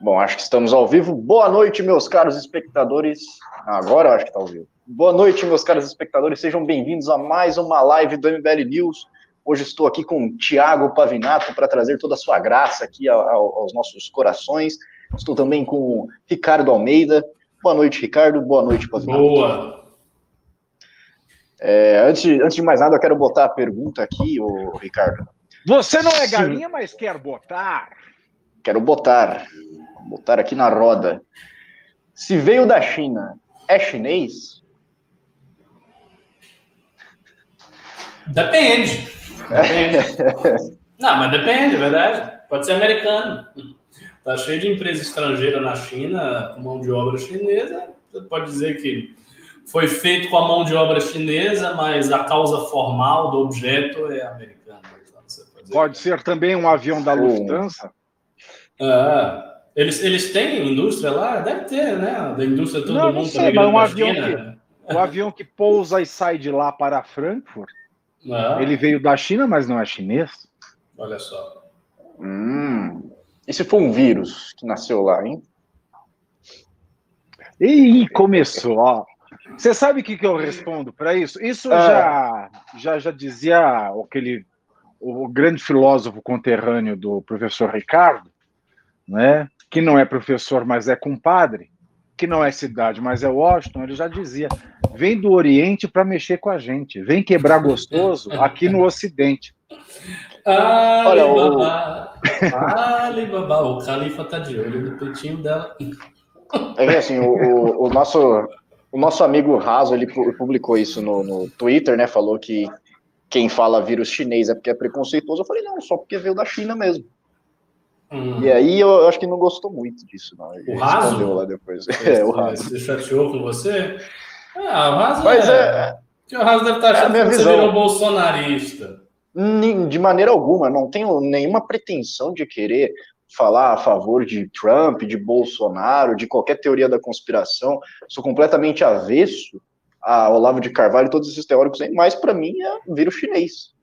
Bom, acho que estamos ao vivo. Boa noite, meus caros espectadores. Agora eu acho que está ao vivo. Boa noite, meus caros espectadores. Sejam bem-vindos a mais uma live do MBL News. Hoje estou aqui com o Tiago Pavinato para trazer toda a sua graça aqui aos nossos corações. Estou também com o Ricardo Almeida. Boa noite, Ricardo. Boa noite, Pavinato. Boa. É, antes, de, antes de mais nada, eu quero botar a pergunta aqui, ô, Ricardo. Você não é galinha, Sim. mas quer botar. Quero botar. Botar aqui na roda. Se veio da China, é chinês? Depende. Depende. não, mas depende, é verdade. Pode ser americano. Tá cheio de empresa estrangeira na China, com mão de obra chinesa. Você pode dizer que foi feito com a mão de obra chinesa, mas a causa formal do objeto é americana. Então, pode ser também um avião da Lufthansa? Ah, eles, eles têm indústria lá? Deve ter, né? Da indústria todo não, mundo não sei, mas um avião, que, um avião que pousa e sai de lá para Frankfurt, ah. ele veio da China, mas não é chinês. Olha só. Hum. E se for um vírus que nasceu lá, hein? E começou, ó. Você sabe o que, que eu respondo para isso? Isso ah. já, já, já dizia aquele, o grande filósofo conterrâneo do professor Ricardo, né? que não é professor, mas é compadre, que não é cidade, mas é Washington, ele já dizia: vem do Oriente para mexer com a gente, vem quebrar gostoso aqui no Ocidente. Olha, o... Alibaba, o Califa tá de olho no peitinho dela. É assim, o, o, o nosso o nosso amigo Raso, ele publicou isso no, no Twitter, né? Falou que quem fala vírus chinês é porque é preconceituoso. Eu falei, não, só porque veio da China mesmo. Hum. E aí eu, eu, acho que não gostou muito disso, não. Ele o Raso? lá depois. É, o Raso. Você chateou com você? Ah, o Raso Mas é... é... O Raso deve estar achando é que você virou bolsonarista. De maneira alguma, não tenho nenhuma pretensão de querer falar a favor de Trump, de Bolsonaro, de qualquer teoria da conspiração. Sou completamente avesso a Olavo de Carvalho e todos esses teóricos aí, mas para mim é vírus chinês.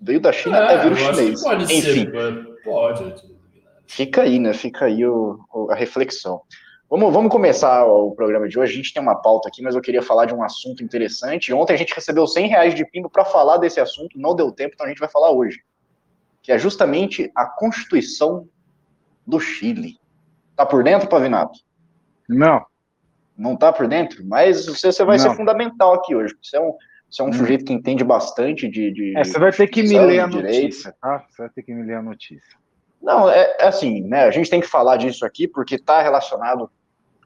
Veio da China, é, é vírus chinês. Pode Enfim, ser, pode. Fica aí, né? Fica aí o, a reflexão. Vamos, vamos começar o programa de hoje. A gente tem uma pauta aqui, mas eu queria falar de um assunto interessante. Ontem a gente recebeu 100 reais de pimbo para falar desse assunto, não deu tempo, então a gente vai falar hoje que é justamente a Constituição do Chile. Tá por dentro, Pavinato? Não. Não tá por dentro? Mas você, você vai Não. ser fundamental aqui hoje. Você é um, você é um hum. sujeito que entende bastante de. de é, você vai ter que me ler a notícia, tá? Você vai ter que me ler a notícia. Não, é, é assim, né? A gente tem que falar disso aqui porque está relacionado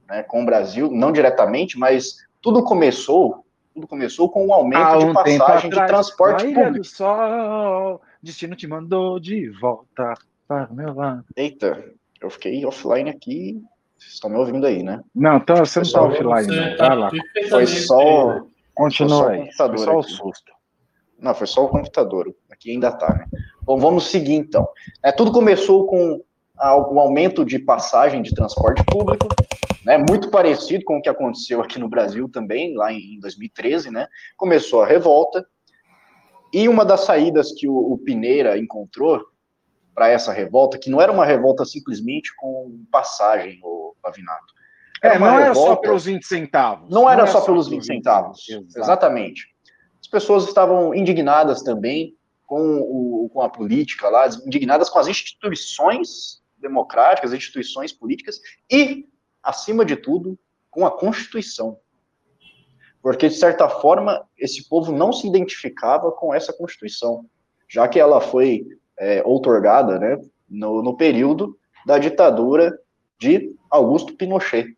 né, com o Brasil, não diretamente, mas tudo começou, tudo começou com o um aumento ah, um de passagem de transporte público. Do sol, destino te mandou de volta para o meu lado. Eita, eu fiquei offline aqui. Vocês estão me ouvindo aí, né? Não, então você não está offline, não. Tá lá. Foi só. Continua aí. Foi só o susto. Não, foi só o computador. Aqui ainda está, né? Bom, vamos seguir então. É, tudo começou com o aumento de passagem de transporte público, né, muito parecido com o que aconteceu aqui no Brasil também, lá em 2013, né, começou a revolta, e uma das saídas que o, o Pineira encontrou para essa revolta, que não era uma revolta simplesmente com passagem, o Pavinato. Era é, não revolta, era só pelos 20 centavos. Não, não era, só, só pelos 20 centavos. Exatamente. As pessoas estavam indignadas também com, o, com a política lá, indignadas com as instituições democráticas, as instituições políticas e, acima de tudo, com a Constituição porque de certa forma esse povo não se identificava com essa Constituição, já que ela foi é, outorgada né, no, no período da ditadura de Augusto Pinochet.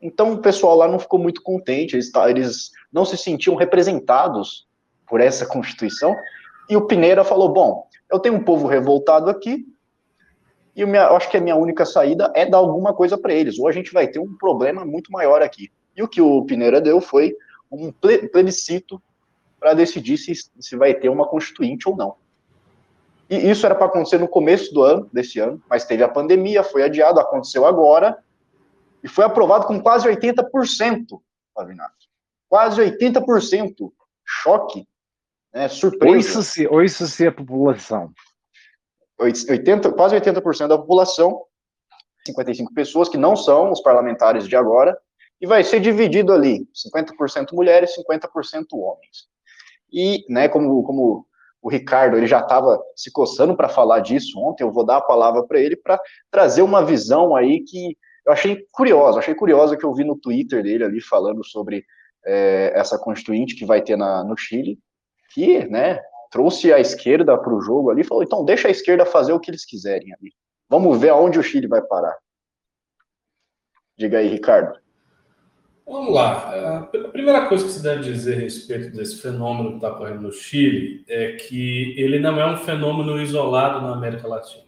Então o pessoal lá não ficou muito contente, eles, eles não se sentiam representados por essa Constituição, e o Pineira falou: bom, eu tenho um povo revoltado aqui, e eu acho que a minha única saída é dar alguma coisa para eles, ou a gente vai ter um problema muito maior aqui. E o que o Pineira deu foi um plebiscito para decidir se, se vai ter uma constituinte ou não. E isso era para acontecer no começo do ano, desse ano, mas teve a pandemia, foi adiado, aconteceu agora, e foi aprovado com quase 80%, Pavinato. Quase 80%. Choque, né, surpresa. Ou isso se, ou isso se a população. 80, quase 80% da população, 55 pessoas que não são os parlamentares de agora, e vai ser dividido ali, 50% mulheres, 50% homens. E, né, como, como o Ricardo ele já estava se coçando para falar disso ontem, eu vou dar a palavra para ele para trazer uma visão aí que eu achei curiosa, achei curiosa que eu vi no Twitter dele ali falando sobre é, essa constituinte que vai ter na, no Chile, que, né, trouxe a esquerda para o jogo ali, falou, então deixa a esquerda fazer o que eles quiserem ali. Vamos ver aonde o Chile vai parar. Diga aí, Ricardo. Vamos lá. A primeira coisa que se deve dizer a respeito desse fenômeno que está ocorrendo no Chile é que ele não é um fenômeno isolado na América Latina.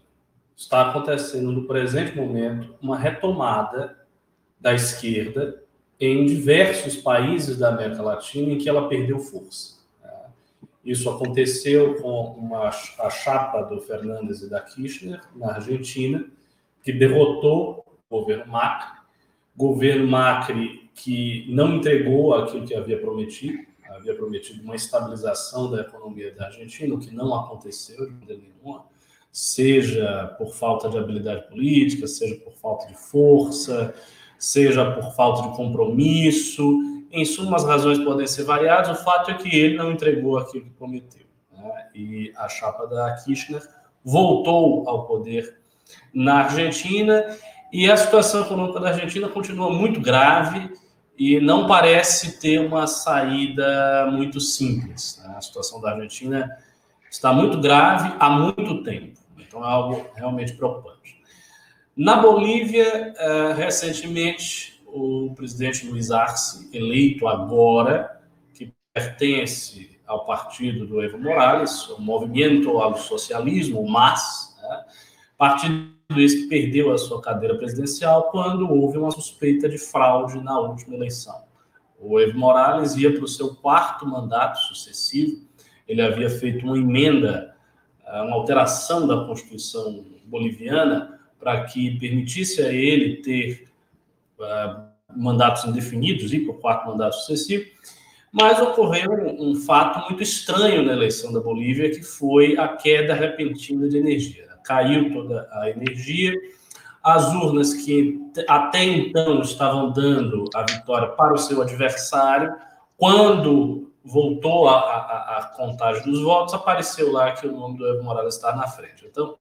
Está acontecendo no presente momento uma retomada da esquerda em diversos países da América Latina em que ela perdeu força. Isso aconteceu com uma, a chapa do Fernandes e da Kirchner na Argentina, que derrotou o governo Macri. Governo Macri que não entregou aquilo que havia prometido, havia prometido uma estabilização da economia da Argentina, o que não aconteceu de maneira nenhuma, seja por falta de habilidade política, seja por falta de força, seja por falta de compromisso. Em suma, as razões podem ser variadas. O fato é que ele não entregou aquilo que prometeu. Né? E a chapa da Kirchner voltou ao poder na Argentina e a situação econômica da Argentina continua muito grave e não parece ter uma saída muito simples. Né? A situação da Argentina está muito grave há muito tempo, então é algo realmente preocupante. Na Bolívia, eh, recentemente, o presidente Luiz Arce, eleito agora, que pertence ao partido do Evo Morales, o Movimento ao Socialismo, o MAS, né? partido esse que perdeu a sua cadeira presidencial quando houve uma suspeita de fraude na última eleição. O Evo Morales ia para o seu quarto mandato sucessivo, ele havia feito uma emenda, eh, uma alteração da Constituição boliviana para que permitisse a ele ter mandatos indefinidos, ir para o quarto mandato sucessivo, mas ocorreu um, um fato muito estranho na eleição da Bolívia, que foi a queda repentina de energia caiu toda a energia. As urnas que até então estavam dando a vitória para o seu adversário, quando voltou a, a, a contagem dos votos, apareceu lá que o nome do Evo Morales está na frente. Então,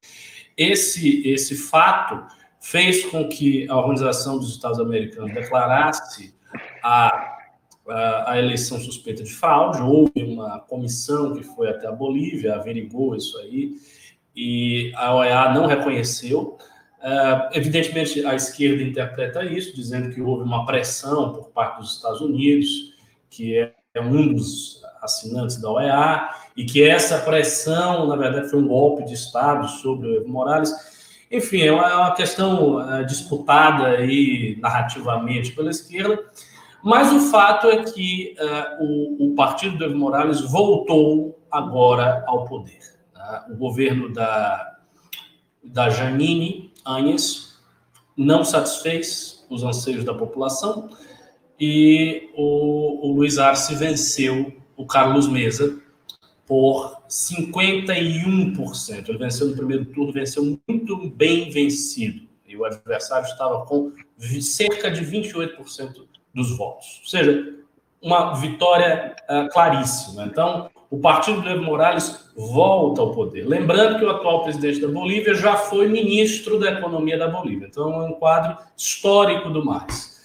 esse, esse fato fez com que a Organização dos Estados Americanos declarasse a, a, a, eleição suspeita de fraude. Houve uma comissão que foi até a Bolívia, averigou isso aí, e a OEA não reconheceu. Uh, evidentemente, a esquerda interpreta isso, dizendo que houve uma pressão por parte dos Estados Unidos, que é, é um dos assinantes da OEA, e que essa pressão, na verdade, foi um golpe de Estado sobre o Evo Morales. Enfim, é uma, é uma questão uh, disputada aí narrativamente pela esquerda, mas o fato é que uh, o, o partido do Evo Morales voltou agora ao poder o governo da, da Janine Anhes não satisfez os anseios da população e o, o Luiz Arce venceu o Carlos Mesa por 51%. Ele venceu no primeiro turno, venceu muito bem vencido. E o adversário estava com cerca de 28% dos votos. Ou seja, uma vitória uh, claríssima. Então, o partido do Evo Morales volta ao poder. Lembrando que o atual presidente da Bolívia já foi ministro da Economia da Bolívia. Então, é um quadro histórico do mais.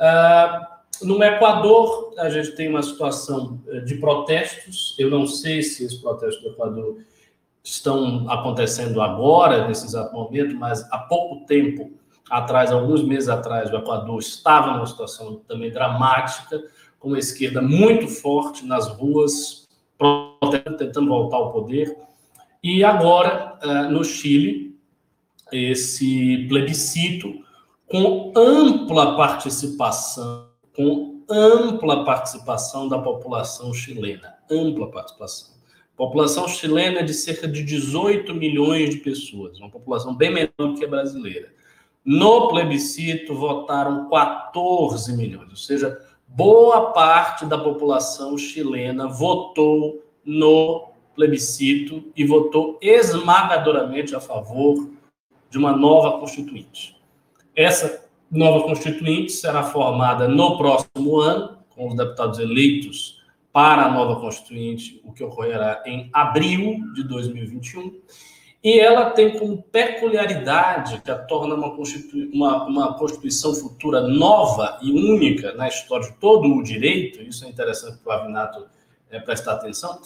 Uh, no Equador, a gente tem uma situação eh, de protestos. Eu não sei se esses protestos do Equador estão acontecendo agora, nesse exato momento, mas há pouco tempo atrás, alguns meses atrás, o Equador estava numa situação também dramática, com uma esquerda muito forte nas ruas, tentando voltar ao poder. E agora, eh, no Chile, esse plebiscito com ampla participação, com ampla participação da população chilena, ampla participação. A população chilena é de cerca de 18 milhões de pessoas, uma população bem menor que a brasileira. No plebiscito votaram 14 milhões, ou seja, boa parte da população chilena votou no plebiscito e votou esmagadoramente a favor de uma nova constituinte. Essa nova constituinte será formada no próximo ano, com os deputados eleitos para a nova constituinte, o que ocorrerá em abril de 2021. E ela tem como peculiaridade que a torna uma, constitui uma, uma Constituição futura nova e única na história de todo o direito, isso é interessante para o Avinato é, prestar atenção,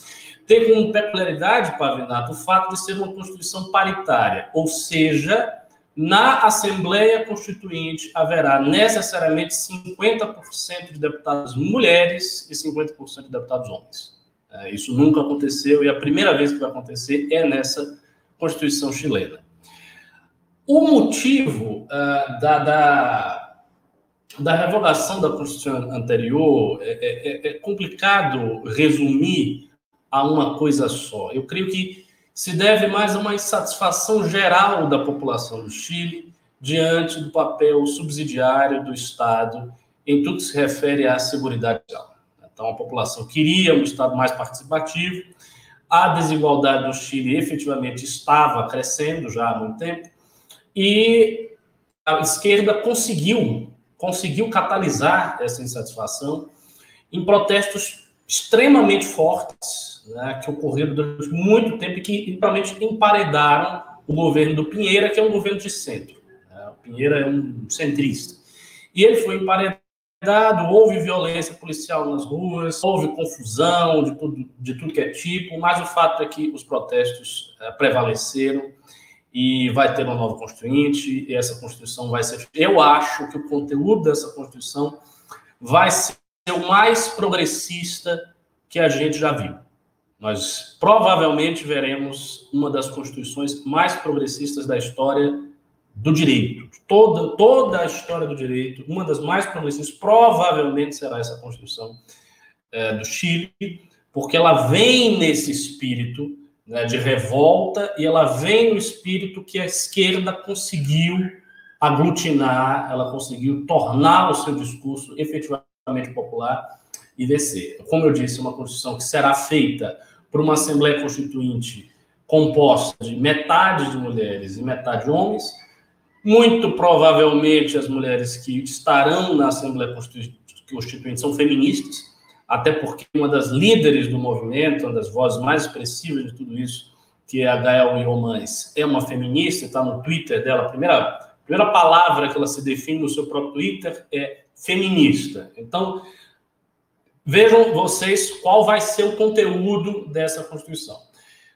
tem como peculiaridade, Pavinato, o fato de ser uma Constituição paritária, ou seja, na Assembleia Constituinte haverá necessariamente 50% de deputados mulheres e 50% de deputados homens. É, isso nunca aconteceu e a primeira vez que vai acontecer é nessa Constituição chilena. O motivo uh, da, da, da, revogação da Constituição anterior é, é, é complicado resumir a uma coisa só. Eu creio que se deve mais a uma insatisfação geral da população do Chile diante do papel subsidiário do Estado em tudo que se refere à segurança. Então, a população queria um Estado mais participativo, a desigualdade no Chile efetivamente estava crescendo já há muito tempo, e a esquerda conseguiu, conseguiu catalisar essa insatisfação em protestos extremamente fortes né, que ocorreram durante muito tempo e que, literalmente, emparedaram o governo do Pinheira, que é um governo de centro. Né? O Pinheira é um centrista. E ele foi emparedado, houve violência policial nas ruas, houve confusão de tudo, de tudo que é tipo, mas o fato é que os protestos é, prevaleceram e vai ter uma nova constituinte, e essa constituição vai ser. Eu acho que o conteúdo dessa constituição vai ser o mais progressista que a gente já viu. Nós provavelmente veremos uma das constituições mais progressistas da história do direito. Toda, toda a história do direito, uma das mais progressistas, provavelmente será essa Constituição é, do Chile, porque ela vem nesse espírito né, de revolta e ela vem no espírito que a esquerda conseguiu aglutinar, ela conseguiu tornar o seu discurso efetivamente popular e descer. Como eu disse, uma Constituição que será feita para uma Assembleia Constituinte composta de metade de mulheres e metade de homens. Muito provavelmente as mulheres que estarão na Assembleia Constituinte são feministas, até porque uma das líderes do movimento, uma das vozes mais expressivas de tudo isso, que é a Gael Iomães, é uma feminista, está no Twitter dela, a primeira, a primeira palavra que ela se define no seu próprio Twitter é feminista. Então, Vejam vocês qual vai ser o conteúdo dessa Constituição.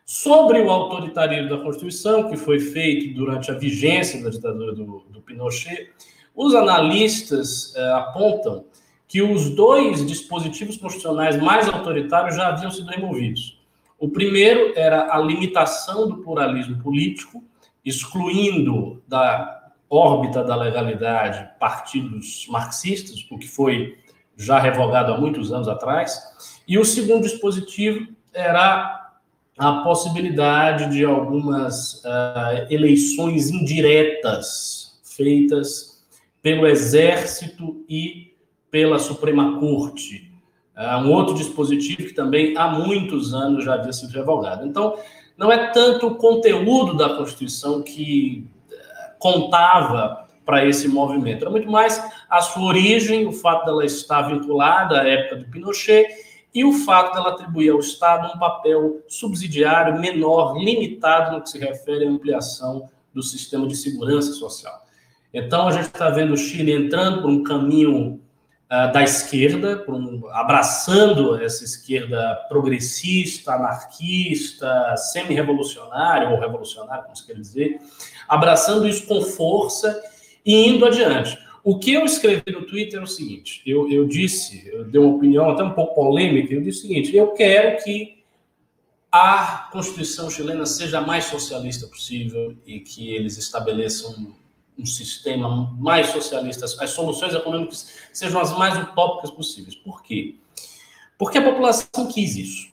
Sobre o autoritarismo da Constituição, que foi feito durante a vigência da ditadura do, do Pinochet, os analistas eh, apontam que os dois dispositivos constitucionais mais autoritários já haviam sido removidos. O primeiro era a limitação do pluralismo político, excluindo da órbita da legalidade partidos marxistas, o que foi já revogado há muitos anos atrás. E o segundo dispositivo era a possibilidade de algumas uh, eleições indiretas feitas pelo Exército e pela Suprema Corte. Uh, um outro dispositivo que também há muitos anos já havia sido revogado. Então, não é tanto o conteúdo da Constituição que contava para esse movimento. Era muito mais a sua origem, o fato dela estar vinculada à época do Pinochet e o fato dela atribuir ao Estado um papel subsidiário menor, limitado no que se refere à ampliação do sistema de segurança social. Então, a gente está vendo o Chile entrando por um caminho uh, da esquerda, um, abraçando essa esquerda progressista, anarquista, semi-revolucionária, ou revolucionária, como se quer dizer, abraçando isso com força e indo adiante. O que eu escrevi no Twitter é o seguinte: eu, eu disse, eu dei uma opinião até um pouco polêmica, eu disse o seguinte: eu quero que a Constituição chilena seja a mais socialista possível e que eles estabeleçam um, sistema mais socialista, as soluções econômicas sejam as mais utópicas possíveis. Por quê? Porque a população quis isso.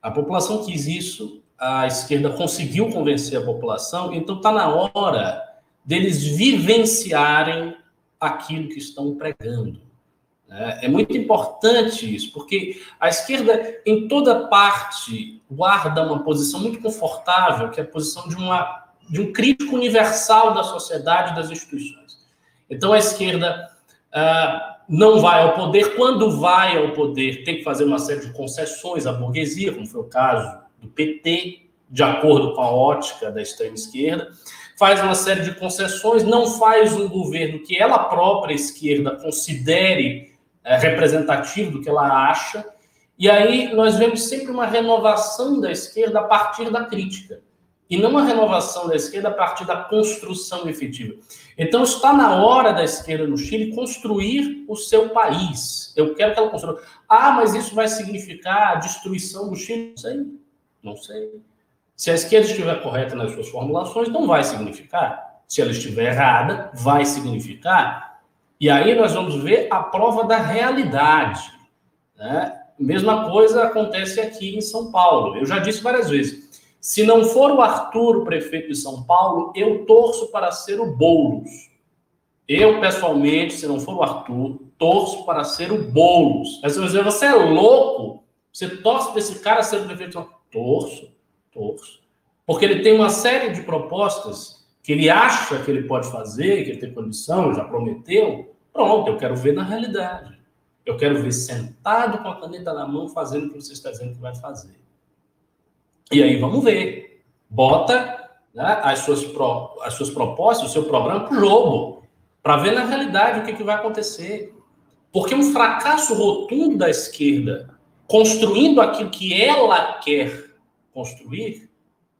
A população quis isso, a esquerda conseguiu convencer a população, então está na hora deles vivenciarem aquilo que estão pregando. É, é muito importante isso, porque a esquerda, em toda parte, guarda uma posição muito confortável, que é a posição de, uma, de um crítico universal da sociedade e das instituições. Então, a esquerda uh, não vai ao poder. Quando vai ao poder, tem que fazer uma série de concessões à burguesia, como foi o caso do PT, de acordo com a ótica da extrema esquerda faz uma série de concessões, não faz um governo que ela própria esquerda considere é, representativo do que ela acha, e aí nós vemos sempre uma renovação da esquerda a partir da crítica, e não uma renovação da esquerda a partir da construção efetiva. Então está na hora da esquerda no Chile construir o seu país. Eu quero que ela construa. Ah, mas isso vai significar a destruição do Chile? Não sei. Não sei. Se a esquerda estiver correta nas suas formulações, não vai significar. Se ela estiver errada, vai significar. E aí nós vamos ver a prova da realidade. Né? Mesma coisa acontece aqui em São Paulo. Eu já disse várias vezes. Se não for o Arthur, prefeito de São Paulo, eu torço para ser o Boulos. Eu, pessoalmente, se não for o Arthur, torço para ser o Boulos. Aí você dizer, você é louco? Você torce para esse cara ser o prefeito? Torço torço. Porque ele tem uma série de propostas que ele acha que ele pode fazer, que ele tem condição, já prometeu. Pronto, eu quero ver na realidade. Eu quero ver sentado com a caneta na mão fazendo o que você está dizendo que vai fazer. E aí vamos ver. Bota né, as, suas pro, as suas propostas, o seu programa para o jogo, para ver na realidade o que, que vai acontecer. Porque um fracasso rotundo da esquerda, construindo aquilo que ela quer construir,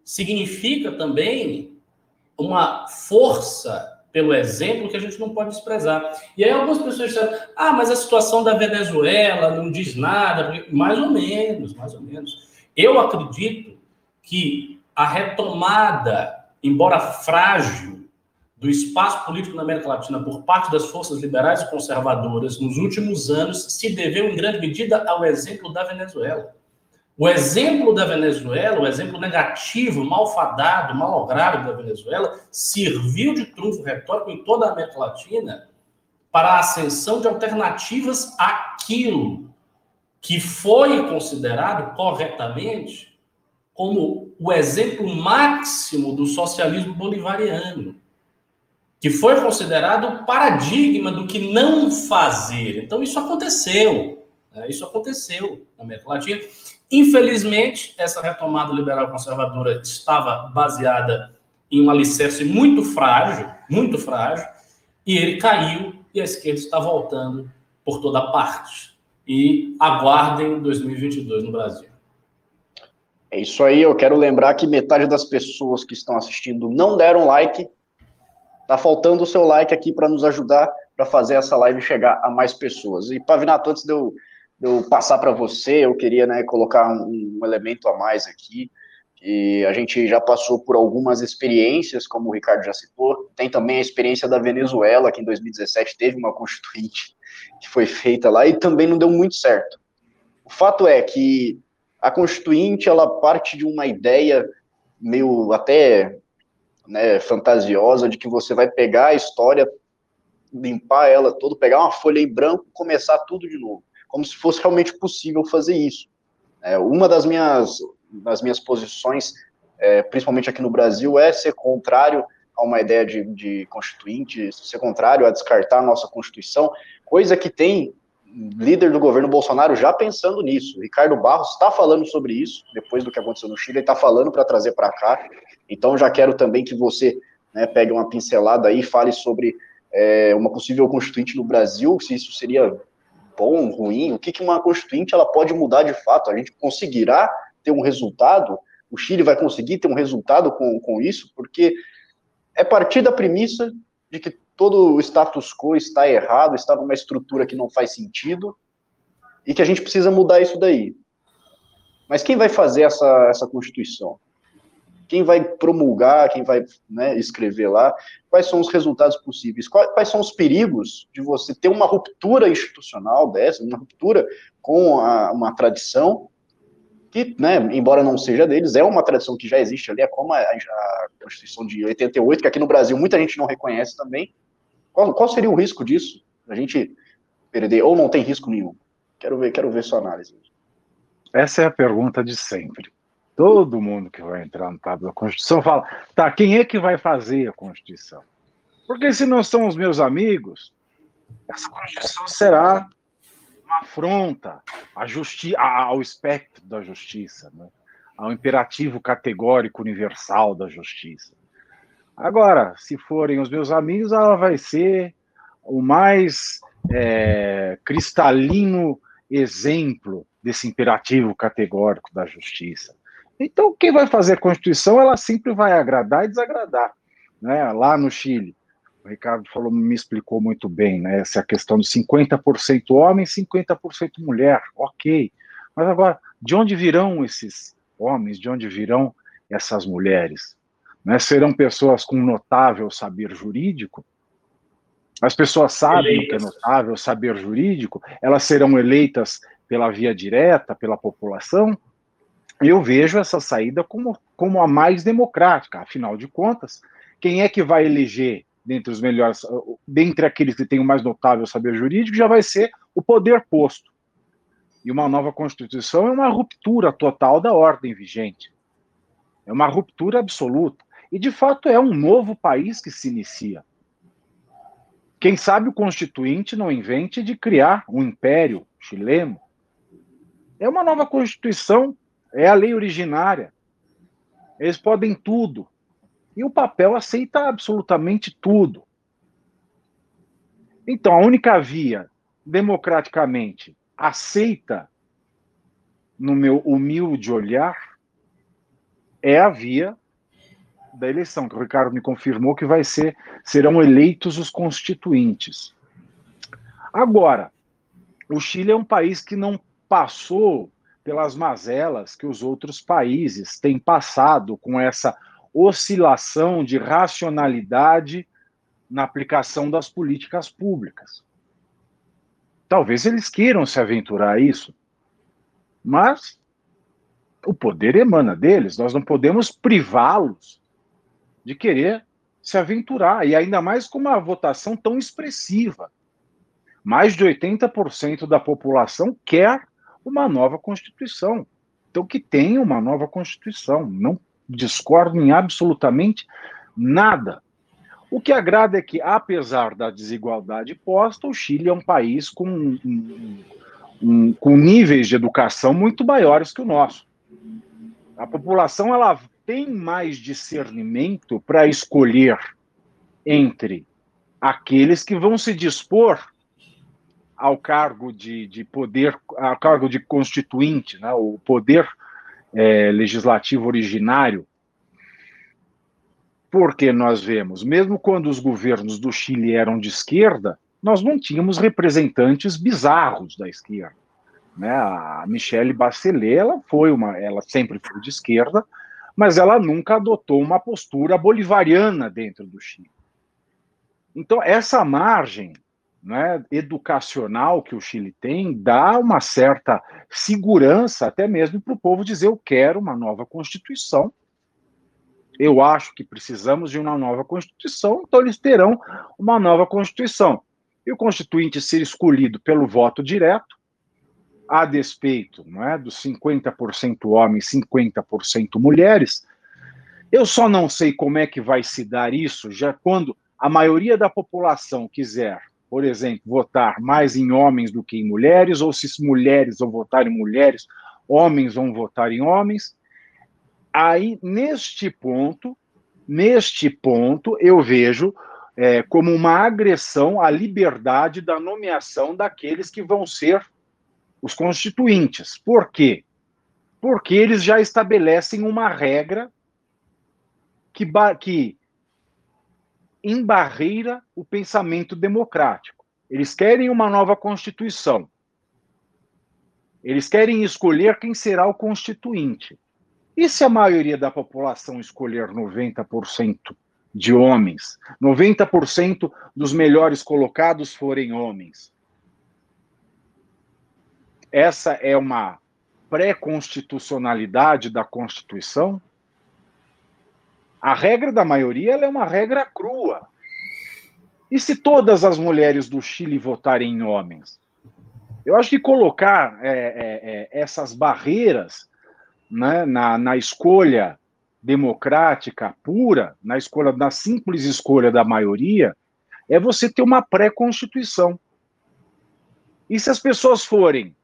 significa também uma força pelo exemplo que a gente não pode desprezar. E aí algumas pessoas disseram, ah, mas a situação da Venezuela não diz nada, mais ou menos, mais ou menos. Eu acredito que a retomada, embora frágil, do espaço político na América Latina por parte das forças liberais e conservadoras nos últimos anos se deveu em grande medida ao exemplo da Venezuela. O exemplo da Venezuela, o exemplo negativo, malfadado, malogrado da Venezuela, serviu de trunfo retórico em toda a América Latina para a ascensão de alternativas àquilo que foi considerado corretamente como o exemplo máximo do socialismo bolivariano, que foi considerado o paradigma do que não fazer. Então, isso aconteceu. Né? Isso aconteceu na América Latina. Infelizmente, essa retomada liberal conservadora estava baseada em um alicerce muito frágil, muito frágil, e ele caiu e a esquerda está voltando por toda parte. E aguardem 2022 no Brasil. É isso aí, eu quero lembrar que metade das pessoas que estão assistindo não deram like. Tá faltando o seu like aqui para nos ajudar para fazer essa live chegar a mais pessoas. E Pavinato, antes de eu eu passar para você, eu queria né, colocar um, um, elemento a mais aqui. E a gente já passou por algumas experiências, como o Ricardo já citou. Tem também a experiência da Venezuela, que em 2017 teve uma constituinte que foi feita lá e também não deu muito certo. O fato é que a constituinte ela parte de uma ideia meio até né, fantasiosa de que você vai pegar a história, limpar ela toda, pegar uma folha em branco, começar tudo de novo como se fosse realmente possível fazer isso. É, uma das minhas, das minhas posições, é, principalmente aqui no Brasil, é ser contrário a uma ideia de, de constituinte, ser contrário a descartar a nossa Constituição, coisa que tem líder do governo Bolsonaro já pensando nisso. Ricardo Barros está falando sobre isso, depois do que aconteceu no Chile, ele está falando para trazer para cá. Então, já quero também que você né, pegue uma pincelada aí e fale sobre é, uma possível constituinte no Brasil, se isso seria bom, ruim, o que, que uma constituinte ela pode mudar de fato? A gente conseguirá ter um resultado? O Chile vai conseguir ter um resultado com, com isso? Porque é partir da premissa de que todo o status quo está errado, está numa estrutura que não faz sentido e que a gente precisa mudar isso daí. Mas quem vai fazer essa, essa Constituição? quem vai promulgar, quem vai né, escrever lá, quais são os resultados possíveis, quais, quais, são os perigos de você ter uma ruptura institucional dessa, uma ruptura com a, uma tradição que, né, embora não seja deles, é uma tradição que já existe ali, é como a, a Constituição de 88, que aqui no Brasil muita gente não reconhece também. Qual, qual seria o risco disso? A gente perder, ou não tem risco nenhum? Quero ver, quero ver sua análise. Essa é a pergunta de sempre. Todo mundo que vai entrar no tablo da Constituição fala: tá, quem é que vai fazer a Constituição? Porque se não são os meus amigos, essa Constituição será uma afronta ao espectro da justiça, né? ao imperativo categórico universal da justiça. Agora, se forem os meus amigos, ela vai ser o mais é, cristalino exemplo desse imperativo categórico da justiça. Então, quem vai fazer a Constituição, ela sempre vai agradar e desagradar. Né? Lá no Chile, o Ricardo falou, me explicou muito bem, né? essa questão de 50% homem, 50% mulher, ok. Mas agora, de onde virão esses homens, de onde virão essas mulheres? Né? Serão pessoas com notável saber jurídico? As pessoas sabem o que é notável saber jurídico? Elas serão eleitas pela via direta, pela população? eu vejo essa saída como, como a mais democrática. Afinal de contas, quem é que vai eleger dentre os melhores, dentre aqueles que têm o mais notável saber jurídico, já vai ser o poder posto. E uma nova Constituição é uma ruptura total da ordem vigente. É uma ruptura absoluta. E, de fato, é um novo país que se inicia. Quem sabe o Constituinte não invente de criar um império chileno. É uma nova Constituição é a lei originária. Eles podem tudo. E o papel aceita absolutamente tudo. Então, a única via democraticamente aceita, no meu humilde olhar, é a via da eleição, que o Ricardo me confirmou que vai ser, serão eleitos os constituintes. Agora, o Chile é um país que não passou pelas mazelas que os outros países têm passado com essa oscilação de racionalidade na aplicação das políticas públicas. Talvez eles queiram se aventurar a isso, mas o poder emana deles, nós não podemos privá-los de querer se aventurar, e ainda mais com uma votação tão expressiva. Mais de 80% da população quer uma nova Constituição. Então, que tenha uma nova Constituição. Não discordo em absolutamente nada. O que agrada é que, apesar da desigualdade posta, o Chile é um país com, um, um, com níveis de educação muito maiores que o nosso. A população ela tem mais discernimento para escolher entre aqueles que vão se dispor ao cargo de, de poder, ao cargo de constituinte, né, o poder é, legislativo originário, porque nós vemos, mesmo quando os governos do Chile eram de esquerda, nós não tínhamos representantes bizarros da esquerda. Né? A Michelle Bachelet, ela foi uma, ela sempre foi de esquerda, mas ela nunca adotou uma postura bolivariana dentro do Chile. Então, essa margem né, educacional que o Chile tem dá uma certa segurança, até mesmo para o povo dizer: eu quero uma nova Constituição. Eu acho que precisamos de uma nova Constituição, então eles terão uma nova Constituição. E o Constituinte ser escolhido pelo voto direto, a despeito não é, dos 50% homens, 50% mulheres. Eu só não sei como é que vai se dar isso, já quando a maioria da população quiser por exemplo, votar mais em homens do que em mulheres, ou se mulheres vão votar em mulheres, homens vão votar em homens. Aí, neste ponto, neste ponto, eu vejo é, como uma agressão à liberdade da nomeação daqueles que vão ser os constituintes. Por quê? Porque eles já estabelecem uma regra que, que embarreira o pensamento democrático. Eles querem uma nova Constituição. Eles querem escolher quem será o constituinte. E se a maioria da população escolher 90% de homens, 90% dos melhores colocados forem homens? Essa é uma pré-constitucionalidade da Constituição? A regra da maioria é uma regra crua. E se todas as mulheres do Chile votarem em homens? Eu acho que colocar é, é, é, essas barreiras né, na, na escolha democrática pura, na escolha, na simples escolha da maioria, é você ter uma pré-constituição. E se as pessoas forem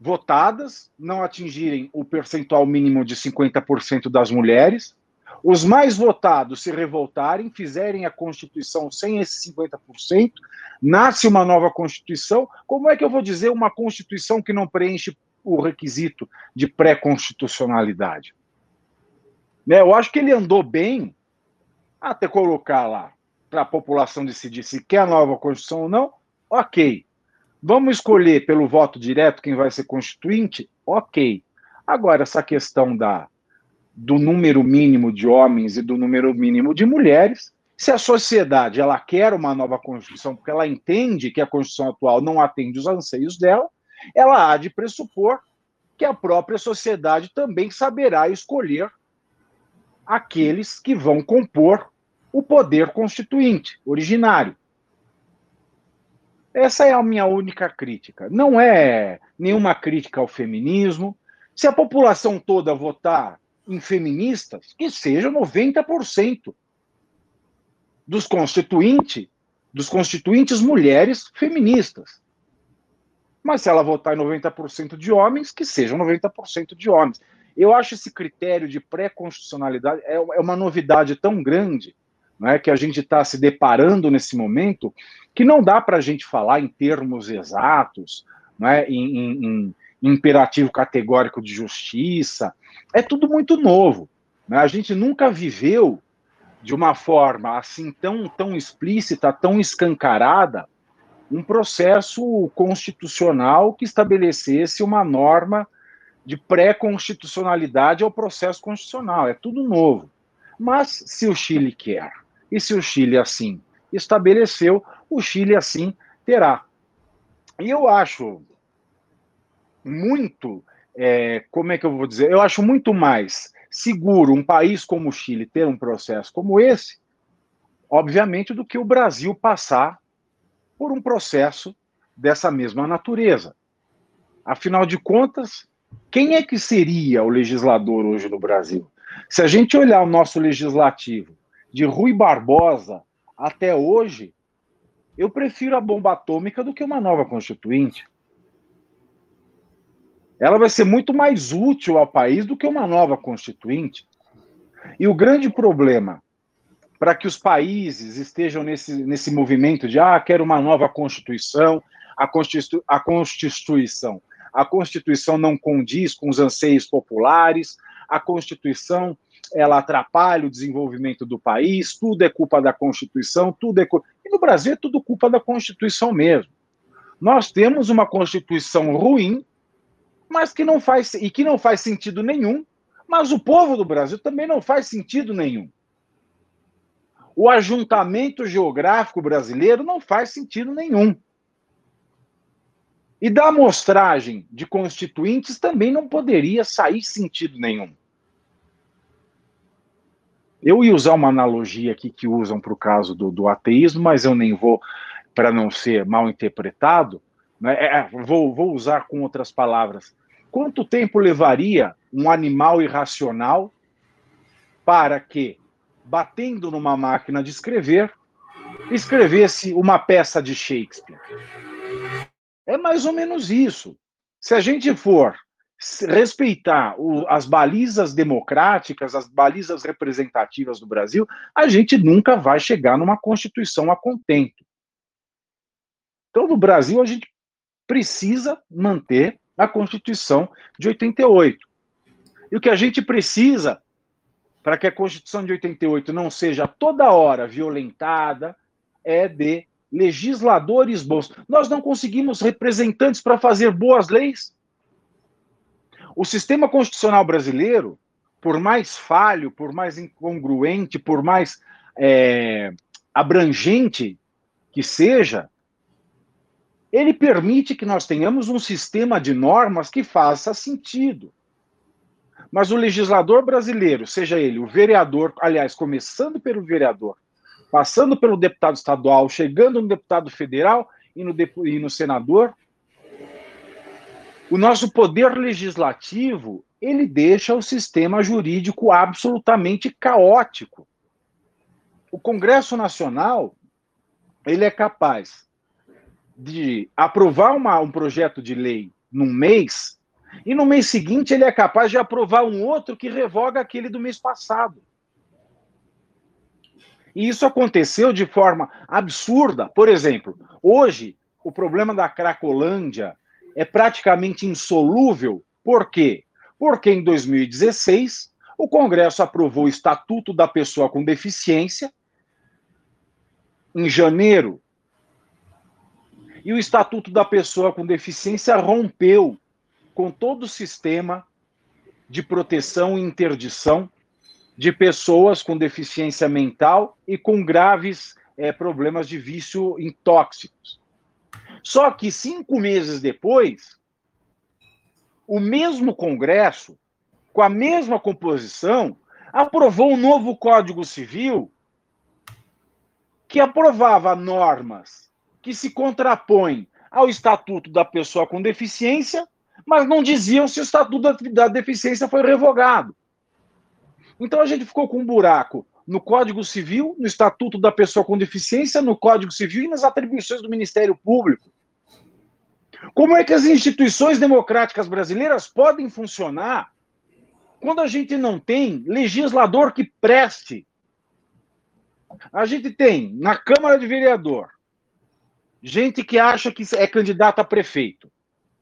votadas, não atingirem o percentual mínimo de 50% das mulheres, os mais votados se revoltarem, fizerem a Constituição sem esse 50%, nasce uma nova Constituição. Como é que eu vou dizer uma Constituição que não preenche o requisito de pré-constitucionalidade? Né, eu acho que ele andou bem até colocar lá para a população decidir se quer a nova Constituição ou não. Ok. Vamos escolher pelo voto direto quem vai ser constituinte? Ok. Agora, essa questão da, do número mínimo de homens e do número mínimo de mulheres, se a sociedade ela quer uma nova Constituição porque ela entende que a Constituição atual não atende os anseios dela, ela há de pressupor que a própria sociedade também saberá escolher aqueles que vão compor o poder constituinte originário. Essa é a minha única crítica. Não é nenhuma crítica ao feminismo. Se a população toda votar em feministas, que seja 90% dos constituintes, dos constituintes mulheres feministas. Mas se ela votar em 90% de homens, que sejam 90% de homens. Eu acho esse critério de pré-constitucionalidade é, é uma novidade tão grande né, que a gente está se deparando nesse momento, que não dá para a gente falar em termos exatos, né, em, em, em, imperativo categórico de justiça. É tudo muito novo. Né? A gente nunca viveu de uma forma assim tão, tão explícita, tão escancarada, um processo constitucional que estabelecesse uma norma de pré-constitucionalidade ao processo constitucional. É tudo novo. Mas se o Chile quer e se o Chile assim estabeleceu, o Chile assim terá. E eu acho muito, é, como é que eu vou dizer? Eu acho muito mais seguro um país como o Chile ter um processo como esse, obviamente, do que o Brasil passar por um processo dessa mesma natureza. Afinal de contas, quem é que seria o legislador hoje no Brasil? Se a gente olhar o nosso legislativo de Rui Barbosa até hoje, eu prefiro a bomba atômica do que uma nova constituinte. Ela vai ser muito mais útil ao país do que uma nova constituinte. E o grande problema para que os países estejam nesse, nesse movimento de ah, quero uma nova constituição, a, constitu, a constituição. A constituição não condiz com os anseios populares, a constituição ela atrapalha o desenvolvimento do país, tudo é culpa da Constituição, tudo é. E no Brasil é tudo culpa da Constituição mesmo. Nós temos uma Constituição ruim, mas que não faz e que não faz sentido nenhum, mas o povo do Brasil também não faz sentido nenhum. O ajuntamento geográfico brasileiro não faz sentido nenhum. E da amostragem de constituintes também não poderia sair sentido nenhum. Eu ia usar uma analogia aqui que usam para o caso do, do, ateísmo, mas eu nem vou, para não ser mal interpretado, né, é, é, vou, vou usar com outras palavras. Quanto tempo levaria um animal irracional para que, batendo numa máquina de escrever, escrevesse uma peça de Shakespeare? É mais ou menos isso. Se a gente for respeitar o, as balizas democráticas, as balizas representativas do Brasil, a gente nunca vai chegar numa Constituição a contento. Então, no Brasil, a gente precisa manter a Constituição de 88. E o que a gente precisa para que a Constituição de 88 não seja toda hora violentada é de legisladores bons. Nós não conseguimos representantes para fazer boas leis. O sistema constitucional brasileiro, por mais falho, por mais incongruente, por mais é, abrangente que seja, ele permite que nós tenhamos um sistema de normas que faça sentido. Mas o legislador brasileiro, seja ele o vereador, aliás, começando pelo vereador, passando pelo deputado estadual, chegando no deputado federal e no, e no senador, o nosso poder legislativo ele deixa o sistema jurídico absolutamente caótico. O Congresso Nacional ele é capaz de aprovar uma, um projeto de lei num mês e no mês seguinte ele é capaz de aprovar um outro que revoga aquele do mês passado. E isso aconteceu de forma absurda. Por exemplo, hoje o problema da Cracolândia é praticamente insolúvel. Por quê? Porque em 2016 o Congresso aprovou o Estatuto da Pessoa com Deficiência. Em janeiro, e o Estatuto da Pessoa com Deficiência rompeu com todo o sistema de proteção e interdição de pessoas com deficiência mental e com graves é, problemas de vício em tóxicos. Só que cinco meses depois, o mesmo Congresso, com a mesma composição, aprovou um novo Código Civil que aprovava normas que se contrapõem ao Estatuto da Pessoa com Deficiência, mas não diziam se o Estatuto da Deficiência foi revogado. Então a gente ficou com um buraco no Código Civil, no Estatuto da Pessoa com Deficiência, no Código Civil e nas atribuições do Ministério Público. Como é que as instituições democráticas brasileiras podem funcionar quando a gente não tem legislador que preste? A gente tem na Câmara de Vereador gente que acha que é candidato a prefeito,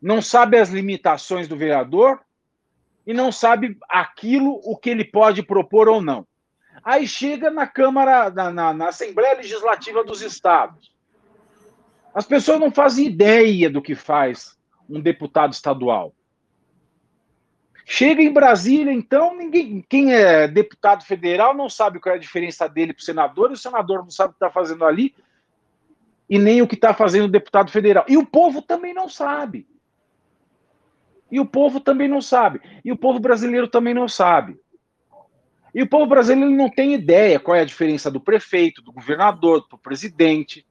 não sabe as limitações do vereador e não sabe aquilo o que ele pode propor ou não. Aí chega na Câmara, na, na, na Assembleia Legislativa dos Estados. As pessoas não fazem ideia do que faz um deputado estadual. Chega em Brasília, então, ninguém, quem é deputado federal não sabe qual é a diferença dele para o senador, e o senador não sabe o que está fazendo ali, e nem o que está fazendo o deputado federal. E o povo também não sabe. E o povo também não sabe. E o povo brasileiro também não sabe. E o povo brasileiro não tem ideia qual é a diferença do prefeito, do governador, do presidente.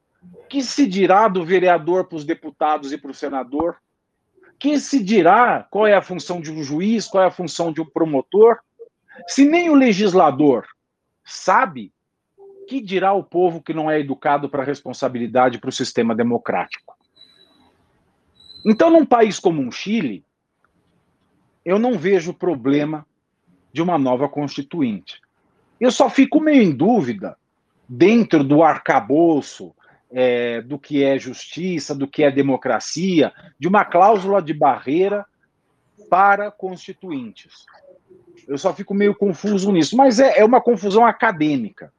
Que se dirá do vereador para os deputados e para o senador? Que se dirá qual é a função de um juiz, qual é a função de um promotor? Se nem o legislador sabe, que dirá o povo que não é educado para responsabilidade para o sistema democrático? Então, num país como o Chile, eu não vejo problema de uma nova constituinte. Eu só fico meio em dúvida, dentro do arcabouço é, do que é justiça, do que é democracia, de uma cláusula de barreira para constituintes. Eu só fico meio confuso nisso, mas é, é uma confusão acadêmica.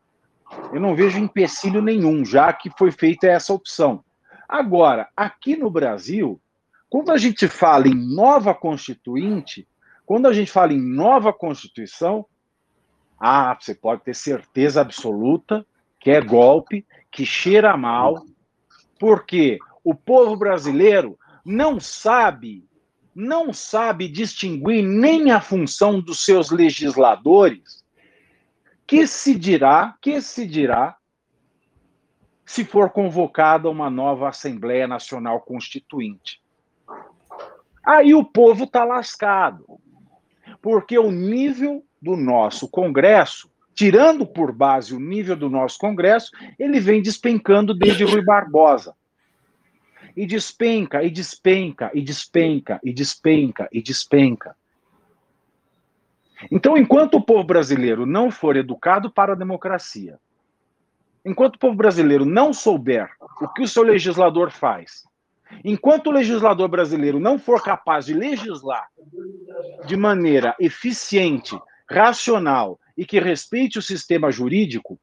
Eu não vejo empecilho nenhum, já que foi feita essa opção. Agora, aqui no Brasil, quando a gente fala em nova constituinte, quando a gente fala em nova constituição, ah, você pode ter certeza absoluta que é golpe, que cheira mal, porque o povo brasileiro não sabe, não sabe distinguir nem a função dos seus legisladores, que se dirá, que se dirá se for convocada uma nova Assembleia Nacional Constituinte. Aí o povo está lascado, porque o nível do nosso Congresso, tirando por base o nível do nosso Congresso, ele vem despencando desde Rui Barbosa. E despenca, e despenca, e despenca, e despenca, e despenca. Então, enquanto o povo brasileiro não for educado para a democracia, enquanto o povo brasileiro não souber o que o seu legislador faz, Enquanto o legislador brasileiro não for capaz de legislar de maneira eficiente, racional e que respeite o sistema jurídico,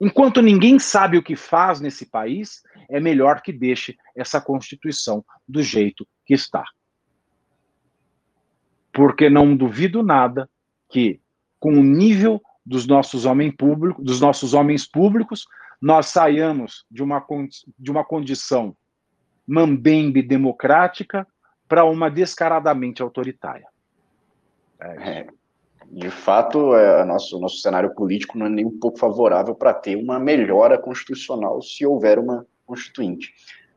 enquanto ninguém sabe o que faz nesse país, é melhor que deixe essa Constituição do jeito que está. Porque não duvido nada que, com o nível dos nossos homens públicos, dos nossos homens públicos, nós saiamos de uma, de uma condição mambembe democrática para uma descaradamente autoritária. É. De fato, é, nosso, nosso cenário político não é nem um pouco favorável para ter uma melhora constitucional se houver uma constituinte.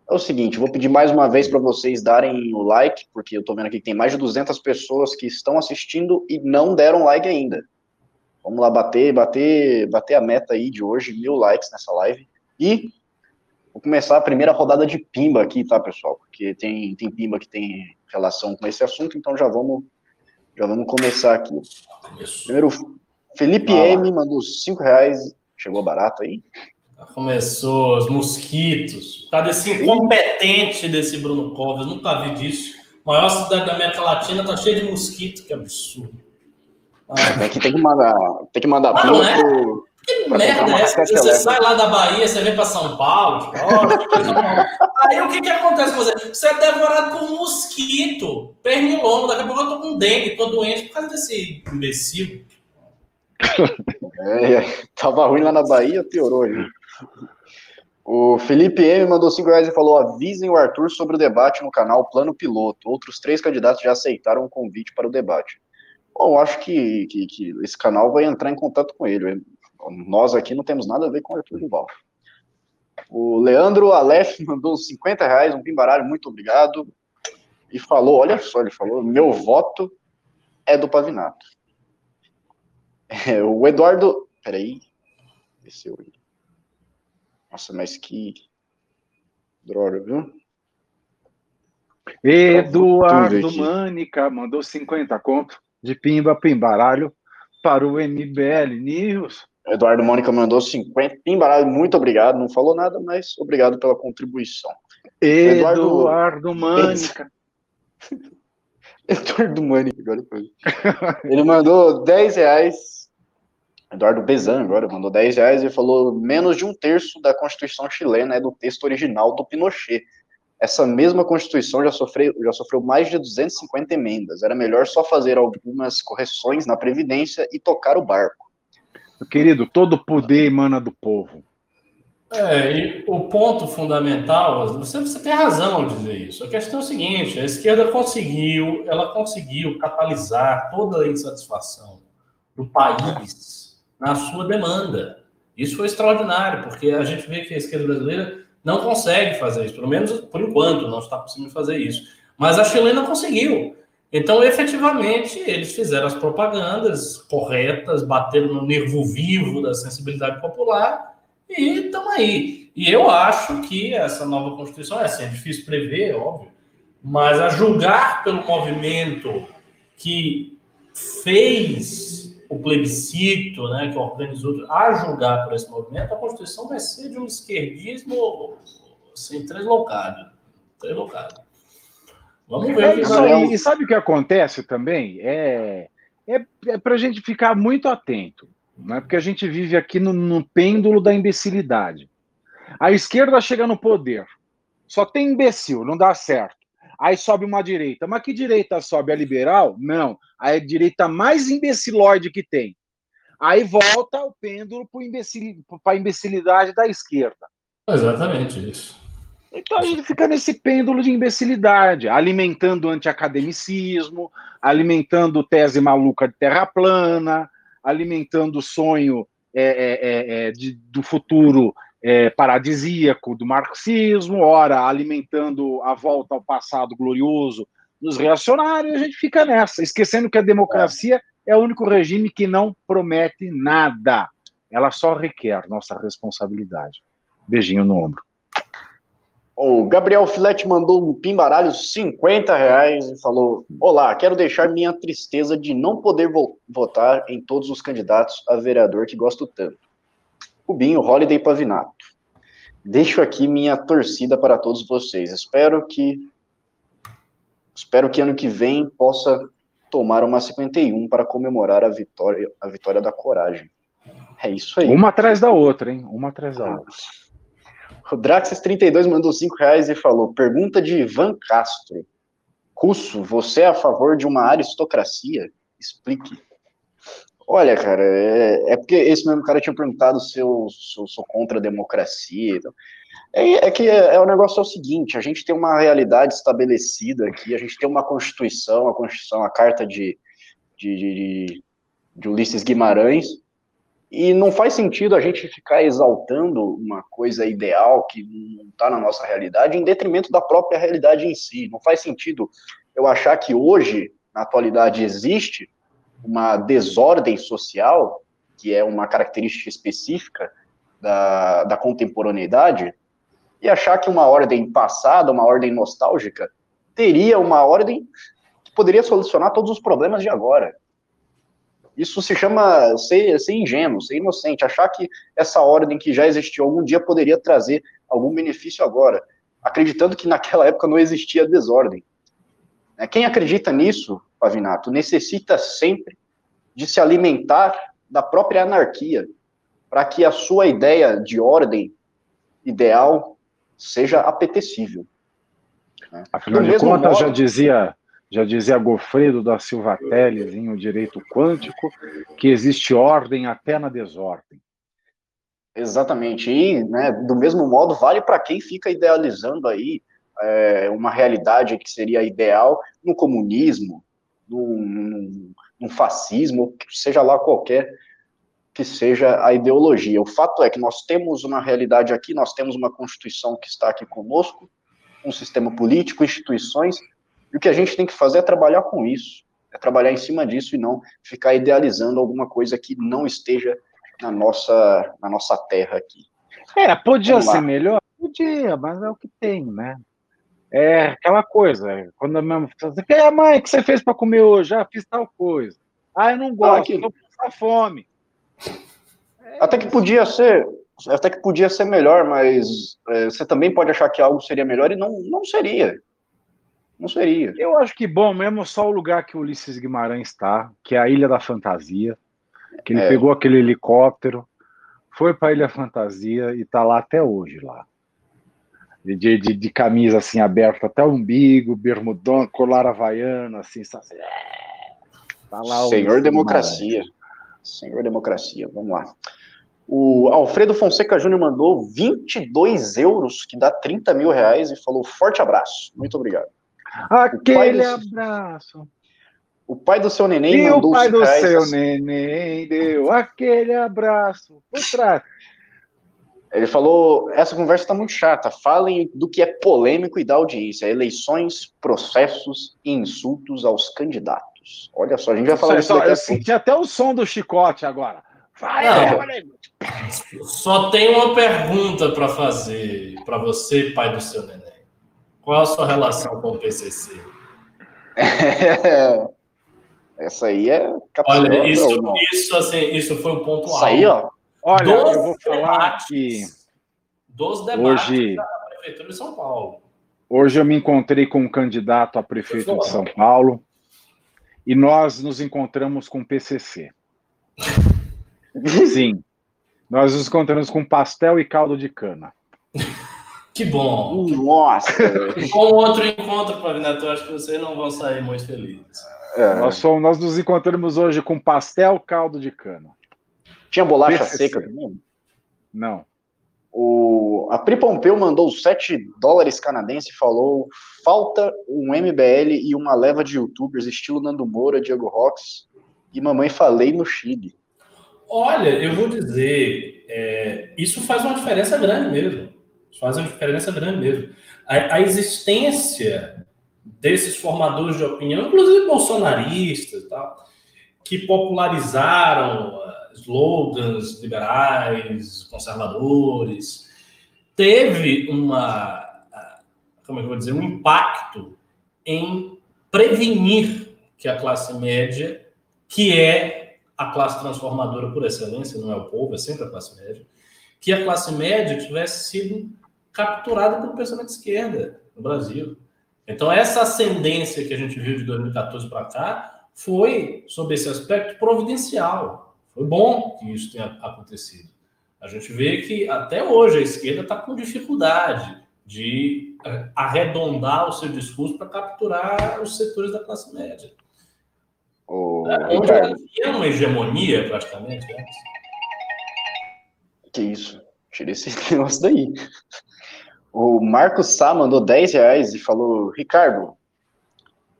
É o seguinte, vou pedir mais uma vez para vocês darem o like, porque eu estou vendo aqui que tem mais de 200 pessoas que estão assistindo e não deram like ainda. Vamos lá bater, bater, bater a meta aí de hoje, mil likes nessa live. E vou começar a primeira rodada de pimba aqui, tá, pessoal? Porque tem, tem pimba que tem relação com esse assunto, então já vamos, já vamos começar aqui. Primeiro, Felipe ah, M mandou cinco reais, chegou barato aí. Começou, os mosquitos. Tá desse incompetente desse Bruno Covas, nunca vi disso. A maior cidade da América Latina tá cheia de mosquito, que absurdo. Ah, tem, que, tem que mandar, tem que mandar ah, é? pro, Que merda é essa? Você elétrica. sai lá da Bahia, você vem para São Paulo, tipo, ó, aí o que que acontece com você? Você é devorado por um mosquito, pernilongo, daqui a pouco eu tô com dengue, tô doente por causa desse imbecil. É, tava ruim lá na Bahia, piorou ali. O Felipe M mandou 5 reais e falou: avisem o Arthur sobre o debate no canal Plano Piloto. Outros três candidatos já aceitaram o convite para o debate. Bom, acho que, que, que, esse canal vai entrar em contato com ele. Nós aqui não temos nada a ver com o Arthur Duval. O Leandro Aleph mandou 50 reais, um pimbaralho, muito obrigado. E falou: olha só, ele falou: meu voto é do Pavinato. É, o Eduardo. Peraí. Desceu aí. Nossa, mas que droga, viu? Eduardo Mânica mandou 50 conto de pimba, pimbaralho para o MBL News. Eduardo Mônica mandou 50 pimbaralho, muito obrigado. Não falou nada, mas obrigado pela contribuição. Eduardo, Eduardo Mânica. Eduardo Mânica, agora foi. Ele mandou 10 reais Eduardo Bezan agora mandou 10 reais e falou menos de um terço da Constituição chilena é do texto original do Pinochet. Essa mesma Constituição já sofreu, já sofreu mais de 250 emendas. Era melhor só fazer algumas correções na Previdência e tocar o barco. Querido, todo poder emana do povo. É, e o ponto fundamental, você, você tem razão ao dizer isso. A questão é o seguinte: a esquerda conseguiu, ela conseguiu catalisar toda a insatisfação do país na sua demanda. Isso foi extraordinário, porque a gente vê que a esquerda brasileira não consegue fazer isso, pelo menos por enquanto não está conseguindo fazer isso. Mas a chilena conseguiu. Então, efetivamente, eles fizeram as propagandas corretas, bateram no nervo vivo da sensibilidade popular e estão aí. E eu acho que essa nova Constituição, é assim, é difícil prever, óbvio, mas a julgar pelo movimento que fez o plebiscito, né, que organizou, a julgar por esse movimento, a Constituição vai ser de um esquerdismo assim, translocado. Translocado. Vamos ver. É isso aí. E sabe o que acontece também? É, é, é para a gente ficar muito atento, né? porque a gente vive aqui no, no pêndulo da imbecilidade. A esquerda chega no poder, só tem imbecil, não dá certo. Aí sobe uma direita. Mas que direita sobe? A liberal? Não. A direita mais imbecilóide que tem. Aí volta o pêndulo para imbecil, a imbecilidade da esquerda. Exatamente isso. Então a gente fica nesse pêndulo de imbecilidade, alimentando antiacademicismo, alimentando tese maluca de terra plana, alimentando o sonho é, é, é, é de, do futuro é, paradisíaco do marxismo, ora alimentando a volta ao passado glorioso dos reacionários, a gente fica nessa, esquecendo que a democracia é o único regime que não promete nada. Ela só requer nossa responsabilidade. Beijinho no ombro. O Gabriel Filete mandou um pimbaralho 50 reais e falou: Olá, quero deixar minha tristeza de não poder vo votar em todos os candidatos a vereador que gosto tanto. Rubinho, Holiday Pavinato. Deixo aqui minha torcida para todos vocês. Espero que espero que ano que vem possa tomar uma 51 para comemorar a vitória, a vitória da coragem. É isso aí. Uma atrás da outra, hein? Uma atrás da outra. O Draxis32 mandou 5 reais e falou: pergunta de Ivan Castro. Russo, você é a favor de uma aristocracia? Explique. Olha, cara, é, é, porque esse mesmo cara tinha perguntado se eu, se eu sou contra a democracia. Então, é, é, que é, é, o negócio é o seguinte: a gente tem uma realidade estabelecida aqui, a gente tem uma constituição, a constituição, a carta de, de, de, de Ulisses Guimarães, e não faz sentido a gente ficar exaltando uma coisa ideal que não está na nossa realidade em detrimento da própria realidade em si. Não faz sentido eu achar que hoje, na atualidade, existe uma desordem social, que é uma característica específica da, da contemporaneidade, e achar que uma ordem passada, uma ordem nostálgica, teria uma ordem que poderia solucionar todos os problemas de agora. Isso se chama ser, ser ingênuo, ser inocente, achar que essa ordem que já existiu algum dia poderia trazer algum benefício agora, acreditando que naquela época não existia desordem. Né, quem acredita nisso, Pavinato, necessita sempre de se alimentar da própria anarquia, para que a sua ideia de ordem ideal seja apetecível. Afinal de contas, já dizia já dizia Gofredo da Silva Teles em O Direito Quântico, que existe ordem até na desordem. Exatamente. E, né, do mesmo modo, vale para quem fica idealizando aí é, uma realidade que seria ideal no comunismo, no, fascismo, seja lá qualquer que seja a ideologia. O fato é que nós temos uma realidade aqui, nós temos uma Constituição que está aqui conosco, um sistema político, instituições, e o que a gente tem que fazer é trabalhar com isso, é trabalhar em cima disso e não ficar idealizando alguma coisa que não esteja na nossa, na nossa terra aqui. É, podia ser melhor? Podia, mas é o que tem, né? É aquela coisa, quando a minha você fala, mãe, o que você fez para comer hoje? Ah, fiz tal coisa. Ah, eu não gosto, ah, estou com fome. É até que podia ser, até que podia ser melhor, mas é, você também pode achar que algo seria melhor e não, não seria. Não seria. Eu acho que bom mesmo só o lugar que o Ulisses Guimarães está, que é a Ilha da Fantasia, que ele é. pegou aquele helicóptero, foi para a Ilha Fantasia e está lá até hoje lá. De, de, de, camisa assim aberta até o umbigo, bermudão, colar havaiano, assim, assim tá lá Senhor Democracia. Guimarães. Senhor Democracia, vamos lá. O Alfredo Fonseca Júnior mandou 22 euros, que dá 30 mil reais, e falou forte abraço. Muito obrigado. Aquele do... abraço. O pai do seu neném e mandou o pai do seu assim. neném deu aquele abraço. Por trás. Ele falou: essa conversa está muito chata. Falem do que é polêmico e da audiência: eleições, processos e insultos aos candidatos. Olha só, a gente vai falar disso daqui Eu senti até o som do chicote agora. Vai, Não, Só tem uma pergunta para fazer para você, pai do seu neném. Qual a sua relação com o PCC? É... Essa aí é. Olha, isso, isso, assim, isso foi um ponto alto. Isso aí, ó. Olha, dos eu vou falar que. Dos debates hoje, da Prefeitura de São Paulo. Hoje eu me encontrei com um candidato a prefeito de São Paulo e nós nos encontramos com o PCC. Sim. Nós nos encontramos com pastel e caldo de cana. Que bom. Nossa. Com outro encontro, Pavinato, acho que vocês não vão sair muito felizes. É. Nós, somos, nós nos encontramos hoje com pastel, caldo de cana. Tinha bolacha PCC. seca também? Não. O, a Pri Pompeu mandou 7 dólares canadenses e falou: falta um MBL e uma leva de youtubers, estilo Nando Moura, Diego Rox e Mamãe Falei no Chile. Olha, eu vou dizer, é, isso faz uma diferença grande mesmo. Isso faz uma diferença grande mesmo. A, a, existência desses formadores de opinião, inclusive bolsonaristas, tal, que popularizaram uh, slogans liberais, conservadores, teve uma, uh, como é eu vou dizer, um impacto em prevenir que a classe média, que é a classe transformadora por excelência, não é o povo, é sempre a classe média, que a classe média tivesse sido capturada pelo pensamento de esquerda no Brasil. Então, essa ascendência que a gente viu de 2014 para cá foi, sob esse aspecto, providencial. Foi bom que isso tenha acontecido. A gente vê que até hoje a esquerda está com dificuldade de é, arredondar o seu discurso para capturar os setores da classe média. Oh, Onde havia uma hegemonia, praticamente. Né? Que isso? Tira esse negócio daí. O Marcos Sá mandou 10 reais e falou: Ricardo,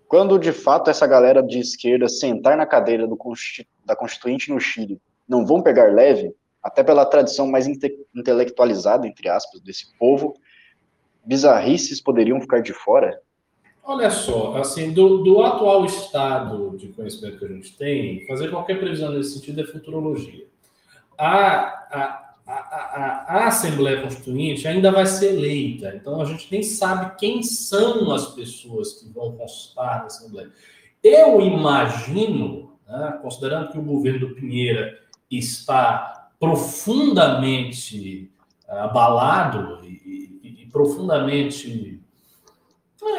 quando de fato essa galera de esquerda sentar na cadeira do, da Constituinte no Chile, não vão pegar leve, até pela tradição mais inte, intelectualizada, entre aspas, desse povo, bizarrices poderiam ficar de fora? Olha só, assim, do, do, atual estado de conhecimento que a gente tem, fazer qualquer previsão nesse sentido é futurologia. A, a, a, a, a Assembleia Constituinte ainda vai ser eleita, então a gente nem sabe quem são as pessoas que vão constar na Assembleia. Eu imagino, né, considerando que o governo do Pinheira está profundamente abalado e, e, e profundamente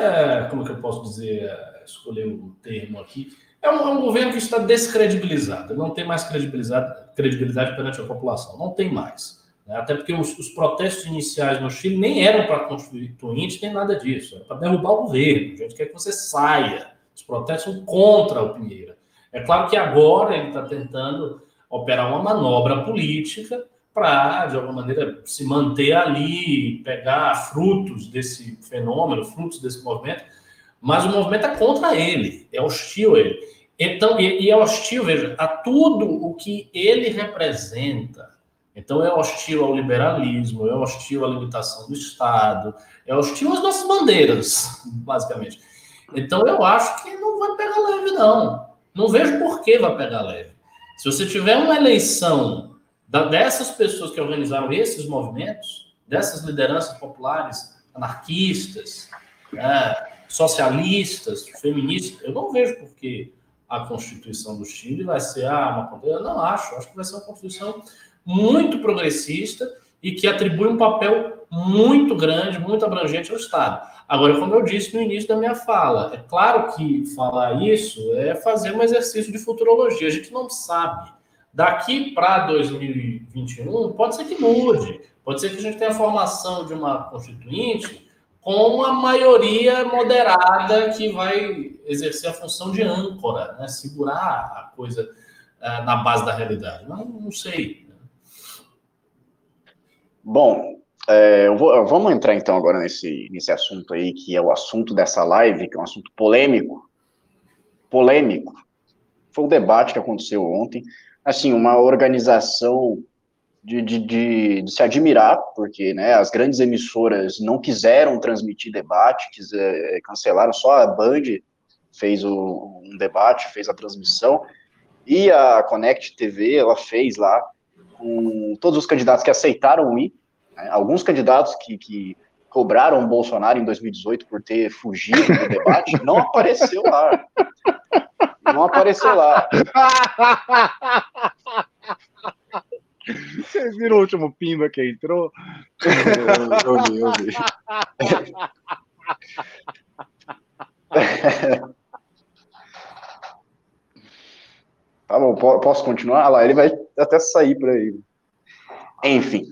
é, como que eu posso dizer, escolher o termo aqui, é um, é um, governo que está descredibilizado, não tem mais credibilidade, credibilidade perante a população, não tem mais. Né? Até porque os, os, protestos iniciais no Chile nem eram para constituinte, nem nada disso, era para derrubar o governo, a gente quer que você saia. Os protestos são contra o Pinheira. É claro que agora ele está tentando operar uma manobra política para, de alguma maneira, se manter ali, pegar frutos desse fenômeno, frutos desse movimento, mas o movimento é contra ele, é hostil a ele. Então, e, e é hostil, veja, a tudo o que ele representa. Então, é hostil ao liberalismo, é hostil à limitação do Estado, é hostil às nossas bandeiras, basicamente. Então, eu acho que não vai pegar leve, não. Não vejo por que vai pegar leve. Se você tiver uma eleição dessas pessoas que organizaram esses movimentos, dessas lideranças populares, anarquistas, é, socialistas, feministas, eu não vejo por que a Constituição do Chile vai ser ah, uma eu não acho, acho que vai ser uma Constituição muito progressista e que atribui um papel muito grande, muito abrangente ao Estado. Agora, como eu disse no início da minha fala, é claro que falar isso é fazer um exercício de futurologia. A gente não sabe Daqui para 2021, pode ser que mude. Pode ser que a gente tenha a formação de uma constituinte com uma maioria moderada que vai exercer a função de âncora, né? segurar a coisa uh, na base da realidade. Não, não sei. Bom, é, vou, vamos entrar então agora nesse, nesse assunto aí, que é o assunto dessa live, que é um assunto polêmico. Polêmico. Foi o debate que aconteceu ontem assim, uma organização de, de, de, de, se admirar, porque né, as grandes emissoras não quiseram transmitir debate, quiser, cancelaram, só a Band fez o, um debate, fez a transmissão, e a Connect TV, ela fez lá com todos os candidatos que aceitaram ir, né, alguns candidatos que, que cobraram o Bolsonaro em 2018 por ter fugido do debate, não apareceu lá. Não apareceu lá. Vocês viram o último pimba que entrou? Eu, vi, eu vi. Tá bom, posso continuar? Ah lá, ele vai até sair por aí. Enfim,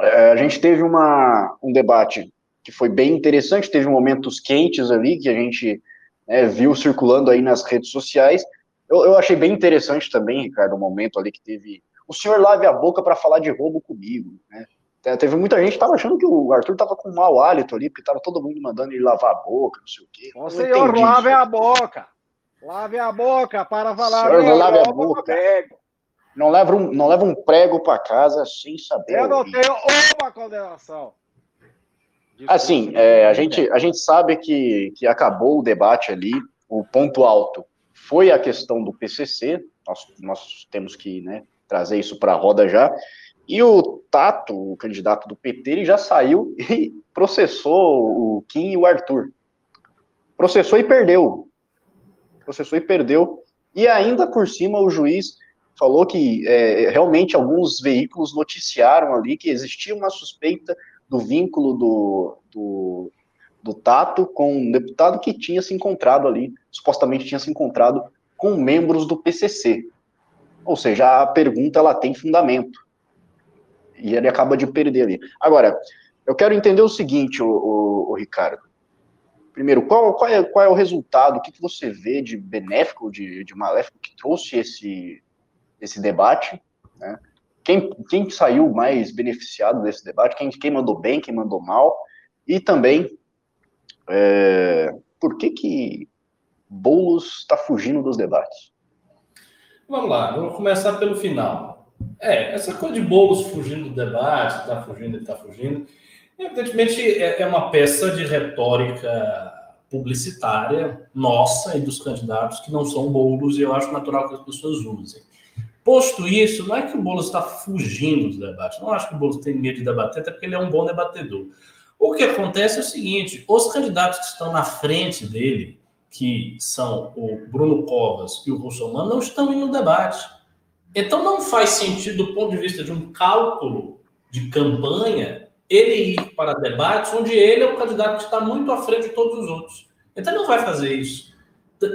é, a gente teve uma, um debate que foi bem interessante, teve momentos quentes ali que a gente né, viu circulando aí nas redes sociais. Eu, eu, achei bem interessante também, Ricardo, o momento ali que teve. O senhor lave a boca para falar de roubo comigo, né? Teve muita gente que estava achando que o Arthur estava com mau hálito ali, porque estava todo mundo mandando ele lavar a boca, não sei o quê. O senhor, lave a boca! Lave a boca para falar. Senhor, não lave a boca. Não leva um, não leva um prego para casa sem saber. Eu não tenho uma condenação. Assim, é, a, gente, a gente sabe que, que acabou o debate ali, o ponto alto foi a questão do PCC, nós, nós temos que né, trazer isso para a roda já, e o Tato, o candidato do PT, ele já saiu e processou o Kim e o Arthur. Processou e perdeu. Processou e perdeu. E ainda por cima o juiz falou que é, realmente alguns veículos noticiaram ali que existia uma suspeita do vínculo do, do, do Tato com um deputado que tinha se encontrado ali, supostamente tinha se encontrado com membros do PCC. Ou seja, a pergunta ela tem fundamento. E ele acaba de perder ali. Agora, eu quero entender o seguinte, o, o, o Ricardo. Primeiro, qual, qual, é, qual é o resultado, o que, que você vê de benéfico, de, de maléfico que trouxe esse, esse debate? Né? quem, quem saiu mais beneficiado desse debate, quem, quem mandou bem, quem mandou mal, e também é, por que que Boulos está fugindo dos debates? Vamos lá, vou começar pelo final. É, essa coisa de Boulos fugindo do debate, está fugindo, está fugindo, evidentemente é, é uma peça de retórica publicitária nossa e dos candidatos que não são Boulos, e eu acho natural que as pessoas usem. Posto isso, não é que o Boulos está fugindo do debate. Não acho que o Boulos tem medo de debater, até porque ele é um bom debatedor. O que acontece é o seguinte: os candidatos que estão na frente dele, que são o Bruno Covas e o Russomano, não estão indo no debate. Então não faz sentido, do ponto de vista de um cálculo de campanha, ele ir para debates onde ele é o candidato que está muito à frente de todos os outros. Então não vai fazer isso.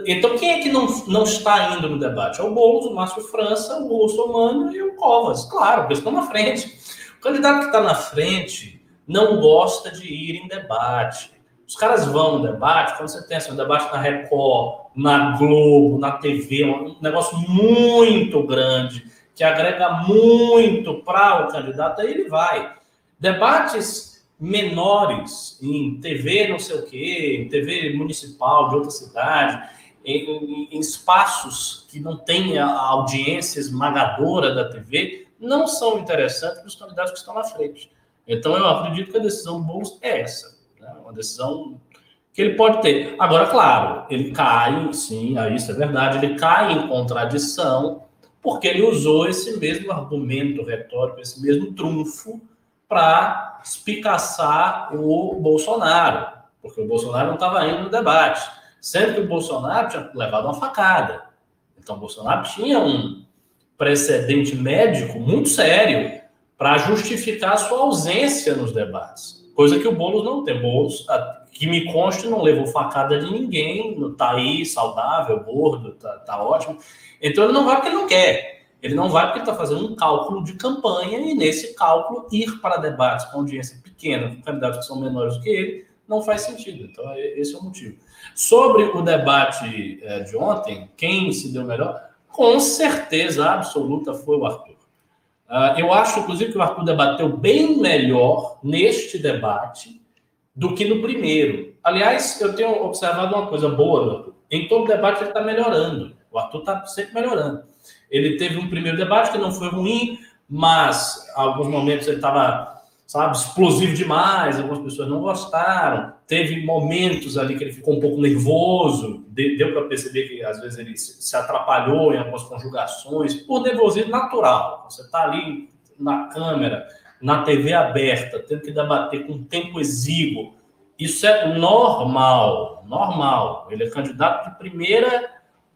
Então, quem é que não, não está indo no debate? É o Boulos, o Márcio França, o Bolsonaro e o Covas. Claro, porque estão na frente. O candidato que está na frente não gosta de ir em debate. Os caras vão no debate, quando você tem assim, um debate na Record, na Globo, na TV, um negócio muito grande, que agrega muito para o candidato, aí ele vai. Debates menores em TV não sei o quê, em TV municipal de outra cidade, em, em espaços que não têm a audiência esmagadora da TV, não são interessantes para os candidatos que estão na frente. Então, eu acredito que a decisão do Boulos é essa. Né? Uma decisão que ele pode ter. Agora, claro, ele cai, sim, isso é verdade, ele cai em contradição, porque ele usou esse mesmo argumento retórico, esse mesmo trunfo, para espicaçar o Bolsonaro, porque o Bolsonaro não estava indo no debate sendo que o Bolsonaro tinha levado uma facada. Então, o Bolsonaro tinha um precedente médico muito sério para justificar a sua ausência nos debates, coisa que o Boulos não tem. Boulos, que me conste, não levou facada de ninguém, está aí, saudável, gordo, está tá ótimo. Então, ele não vai porque ele não quer. Ele não vai porque está fazendo um cálculo de campanha e, nesse cálculo, ir para debates com audiência pequena, com candidatos que são menores do que ele, não faz sentido. Então, é, esse é o motivo. Sobre o debate é, de ontem, quem se deu melhor? Com certeza absoluta foi o Arthur. Uh, eu acho, inclusive, que o Arthur debateu bem melhor neste debate do que no primeiro. Aliás, eu tenho observado uma coisa boa Arthur. Em todo debate ele está melhorando. O Arthur está sempre melhorando. Ele teve um primeiro debate que não foi ruim, mas alguns momentos ele estava sabe, explosivo demais, algumas pessoas não gostaram. Teve momentos ali que ele ficou um pouco nervoso, deu para perceber que às vezes ele se atrapalhou em algumas conjugações, por nervosismo natural. Você está ali na câmera, na TV aberta, tendo que debater com tempo exíguo. Isso é normal, normal. Ele é candidato de primeira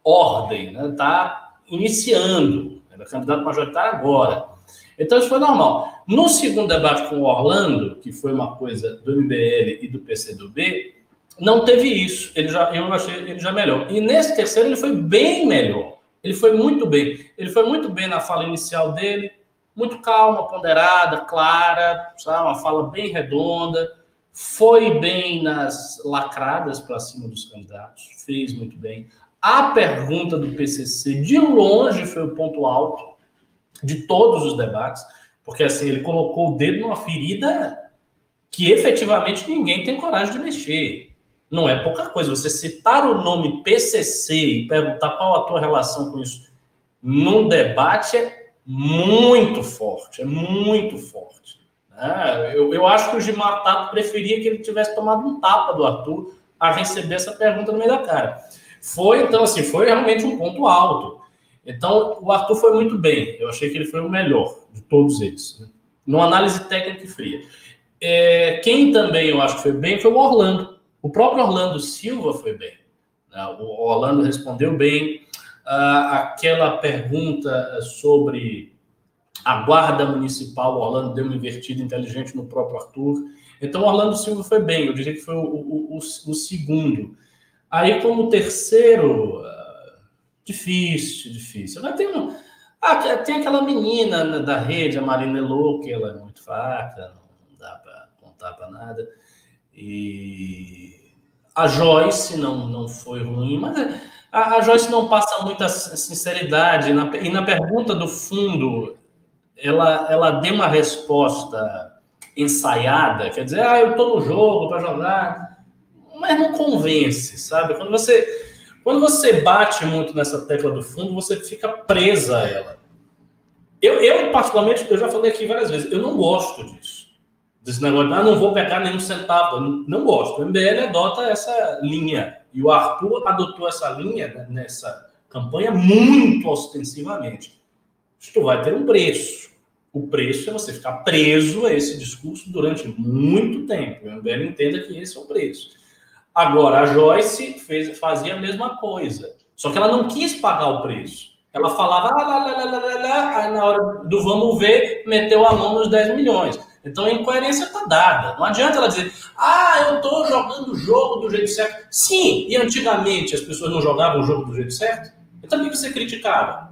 ordem, está né? Tá iniciando, ele é candidato majoritário agora. Então, isso foi normal. No segundo debate com o Orlando, que foi uma coisa do MBL e do PCdoB, não teve isso. Ele já, eu achei ele já melhor. E nesse terceiro, ele foi bem melhor. Ele foi muito bem. Ele foi muito bem na fala inicial dele, muito calma, ponderada, clara, sabe? uma fala bem redonda. Foi bem nas lacradas para cima dos candidatos, fez muito bem. A pergunta do PCC, de longe, foi o ponto alto de todos os debates, porque assim, ele colocou o dedo numa ferida que efetivamente ninguém tem coragem de mexer. Não é pouca coisa. Você citar o nome PCC e perguntar qual a tua relação com isso num debate é muito forte, é muito forte. Né? Eu, eu acho que o Gilmar Tato preferia que ele tivesse tomado um tapa do Arthur a receber essa pergunta no meio da cara. Foi, então, assim, foi realmente um ponto alto. Então, o Arthur foi muito bem. Eu achei que ele foi o melhor de todos eles. Né? Numa análise técnica e fria. É, quem também eu acho que foi bem foi o Orlando. O próprio Orlando Silva foi bem. Né? O Orlando respondeu bem. Ah, aquela pergunta sobre a guarda municipal, o Orlando deu uma invertida inteligente no próprio Arthur. Então, o Orlando Silva foi bem. Eu diria que foi o, o, o, o segundo. Aí, como terceiro, Difícil, difícil. Mas tem, um, ah, tem aquela menina da rede, a Marina Elô, que ela é muito fraca, não dá para contar para nada. E a Joyce não, não foi ruim, mas a, a Joyce não passa muita sinceridade. Na, e na pergunta do fundo, ela, ela deu uma resposta ensaiada, quer dizer, ah, eu estou no jogo para jogar. mas não convence, sabe? Quando você, quando você bate muito nessa tecla do fundo, você fica presa a ela. Eu, eu, particularmente, eu já falei aqui várias vezes, eu não gosto disso. Desse negócio, ah, não vou pegar nenhum centavo. Não, não gosto. O MBL adota essa linha. E o Arthur adotou essa linha né, nessa campanha muito ostensivamente. Isto vai ter um preço. O preço é você ficar preso a esse discurso durante muito tempo. O MBL entenda que esse é o preço. Agora, a Joyce fez, fazia a mesma coisa. Só que ela não quis pagar o preço. Ela falava, ah, lá, lá, lá, lá, lá, aí na hora do vamos ver, meteu a mão nos 10 milhões. Então a incoerência está dada. Não adianta ela dizer, ah, eu estou jogando o jogo do jeito certo. Sim, e antigamente as pessoas não jogavam o jogo do jeito certo? Por que você criticava?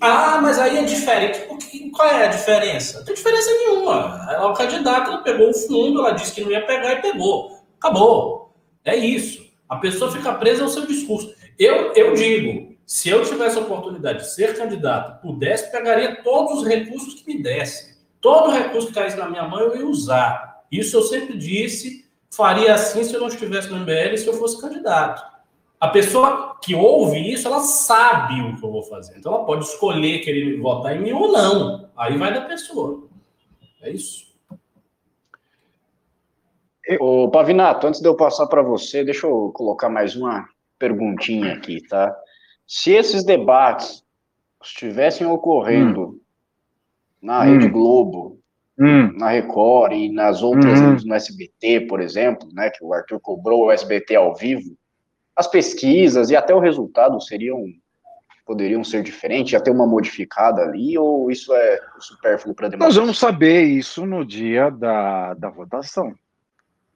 Ah, mas aí é diferente. Porque, qual é a diferença? Não tem diferença nenhuma. Ela é o candidato, ela pegou o fundo, ela disse que não ia pegar e pegou. Acabou. É isso. A pessoa fica presa ao seu discurso. Eu, eu digo, se eu tivesse a oportunidade de ser candidato, pudesse, pegaria todos os recursos que me dessem. Todo recurso que caísse na minha mão, eu ia usar. Isso eu sempre disse, faria assim se eu não estivesse no MBL, se eu fosse candidato. A pessoa que ouve isso, ela sabe o que eu vou fazer. Então ela pode escolher querer votar em mim ou não. Aí vai da pessoa. É isso. Ô, Pavinato, antes de eu passar para você, deixa eu colocar mais uma perguntinha aqui, tá? Se esses debates estivessem ocorrendo hum. na Rede hum. Globo, hum. na Record e nas outras, hum. no SBT, por exemplo, né, que o Arthur cobrou o SBT ao vivo, as pesquisas e até o resultado seriam poderiam ser diferentes, já ter uma modificada ali, ou isso é supérfluo para democracia? Nós vamos saber isso no dia da, da votação.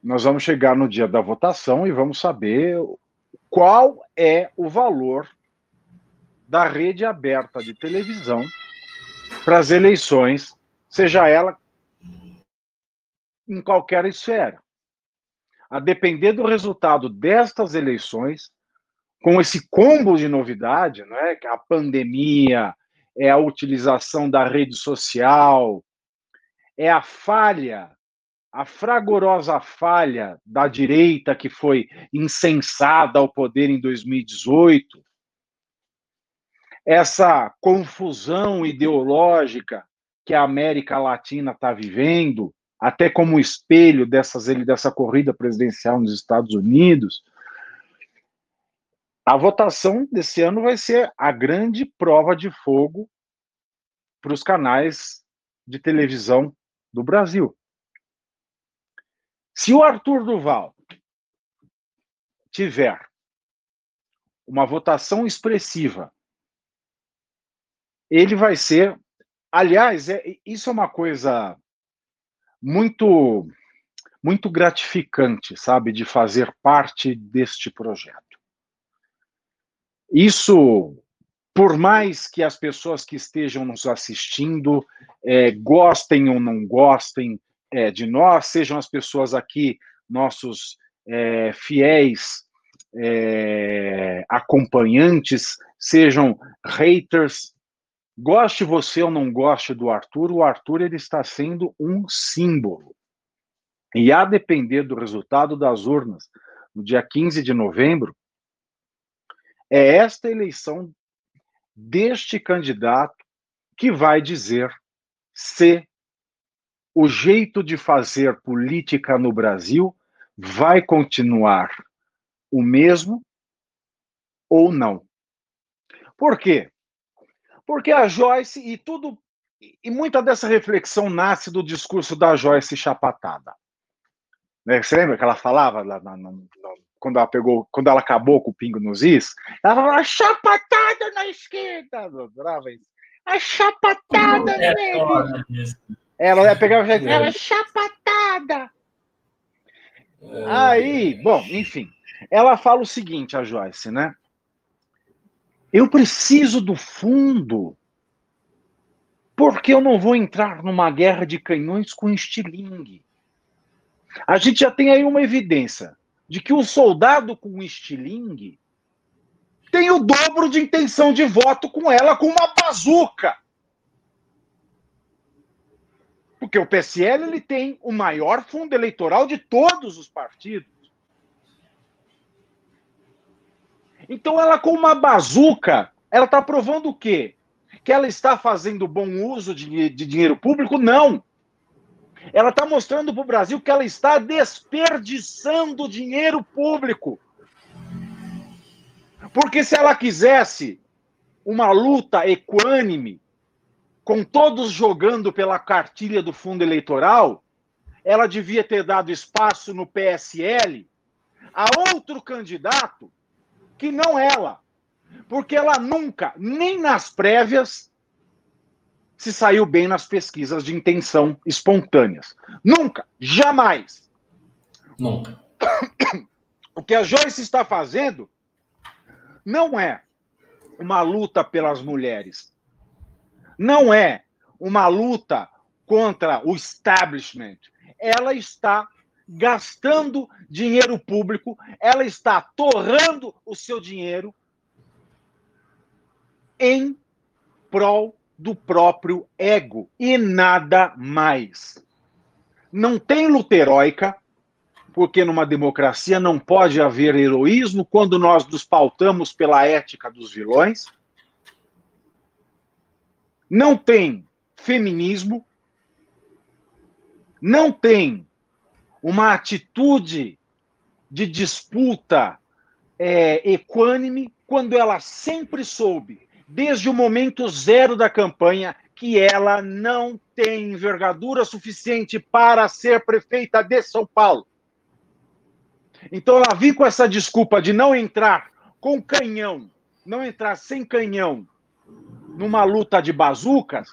Nós vamos chegar no dia da votação e vamos saber qual é o valor da rede aberta de televisão para as eleições, seja ela em qualquer esfera. A depender do resultado destas eleições, com esse combo de novidade, não é? Que a pandemia, é a utilização da rede social, é a falha, a fragorosa falha da direita que foi insensada ao poder em 2018, essa confusão ideológica que a América Latina está vivendo, até como espelho dessas, dessa corrida presidencial nos Estados Unidos, a votação desse ano vai ser a grande prova de fogo para os canais de televisão do Brasil. Se o Arthur Duval tiver uma votação expressiva ele vai ser. Aliás, é, isso é uma coisa muito muito gratificante, sabe, de fazer parte deste projeto. Isso, por mais que as pessoas que estejam nos assistindo é, gostem ou não gostem é, de nós, sejam as pessoas aqui, nossos é, fiéis é, acompanhantes, sejam haters, Goste você ou não goste do Arthur, o Arthur ele está sendo um símbolo. E a depender do resultado das urnas, no dia 15 de novembro, é esta eleição deste candidato que vai dizer se o jeito de fazer política no Brasil vai continuar o mesmo ou não. Por quê? Porque a Joyce e tudo e muita dessa reflexão nasce do discurso da Joyce chapatada. Né? Você lembra que ela falava lá na, na, na, quando ela pegou, quando ela acabou com o pingo nos is? Ela falava chapatada na esquerda, adorava isso. A chapatada é nele. Ela pegava e ela chapatada. É. Aí, bom, enfim, ela fala o seguinte, a Joyce, né? Eu preciso do fundo, porque eu não vou entrar numa guerra de canhões com estilingue. A gente já tem aí uma evidência de que o soldado com estilingue tem o dobro de intenção de voto com ela com uma bazuca. Porque o PSL ele tem o maior fundo eleitoral de todos os partidos. Então ela com uma bazuca, ela está provando o quê? Que ela está fazendo bom uso de, de dinheiro público? Não. Ela está mostrando para o Brasil que ela está desperdiçando dinheiro público. Porque se ela quisesse uma luta equânime, com todos jogando pela cartilha do fundo eleitoral, ela devia ter dado espaço no PSL a outro candidato que não ela. Porque ela nunca, nem nas prévias, se saiu bem nas pesquisas de intenção espontâneas. Nunca, jamais. Nunca. O que a Joyce está fazendo não é uma luta pelas mulheres, não é uma luta contra o establishment. Ela está gastando dinheiro público, ela está torrando o seu dinheiro em prol do próprio ego e nada mais. Não tem luta heróica, porque numa democracia não pode haver heroísmo quando nós nos pautamos pela ética dos vilões. Não tem feminismo, não tem uma atitude de disputa é, equânime quando ela sempre soube, desde o momento zero da campanha, que ela não tem envergadura suficiente para ser prefeita de São Paulo. Então ela vem com essa desculpa de não entrar com canhão, não entrar sem canhão numa luta de bazucas,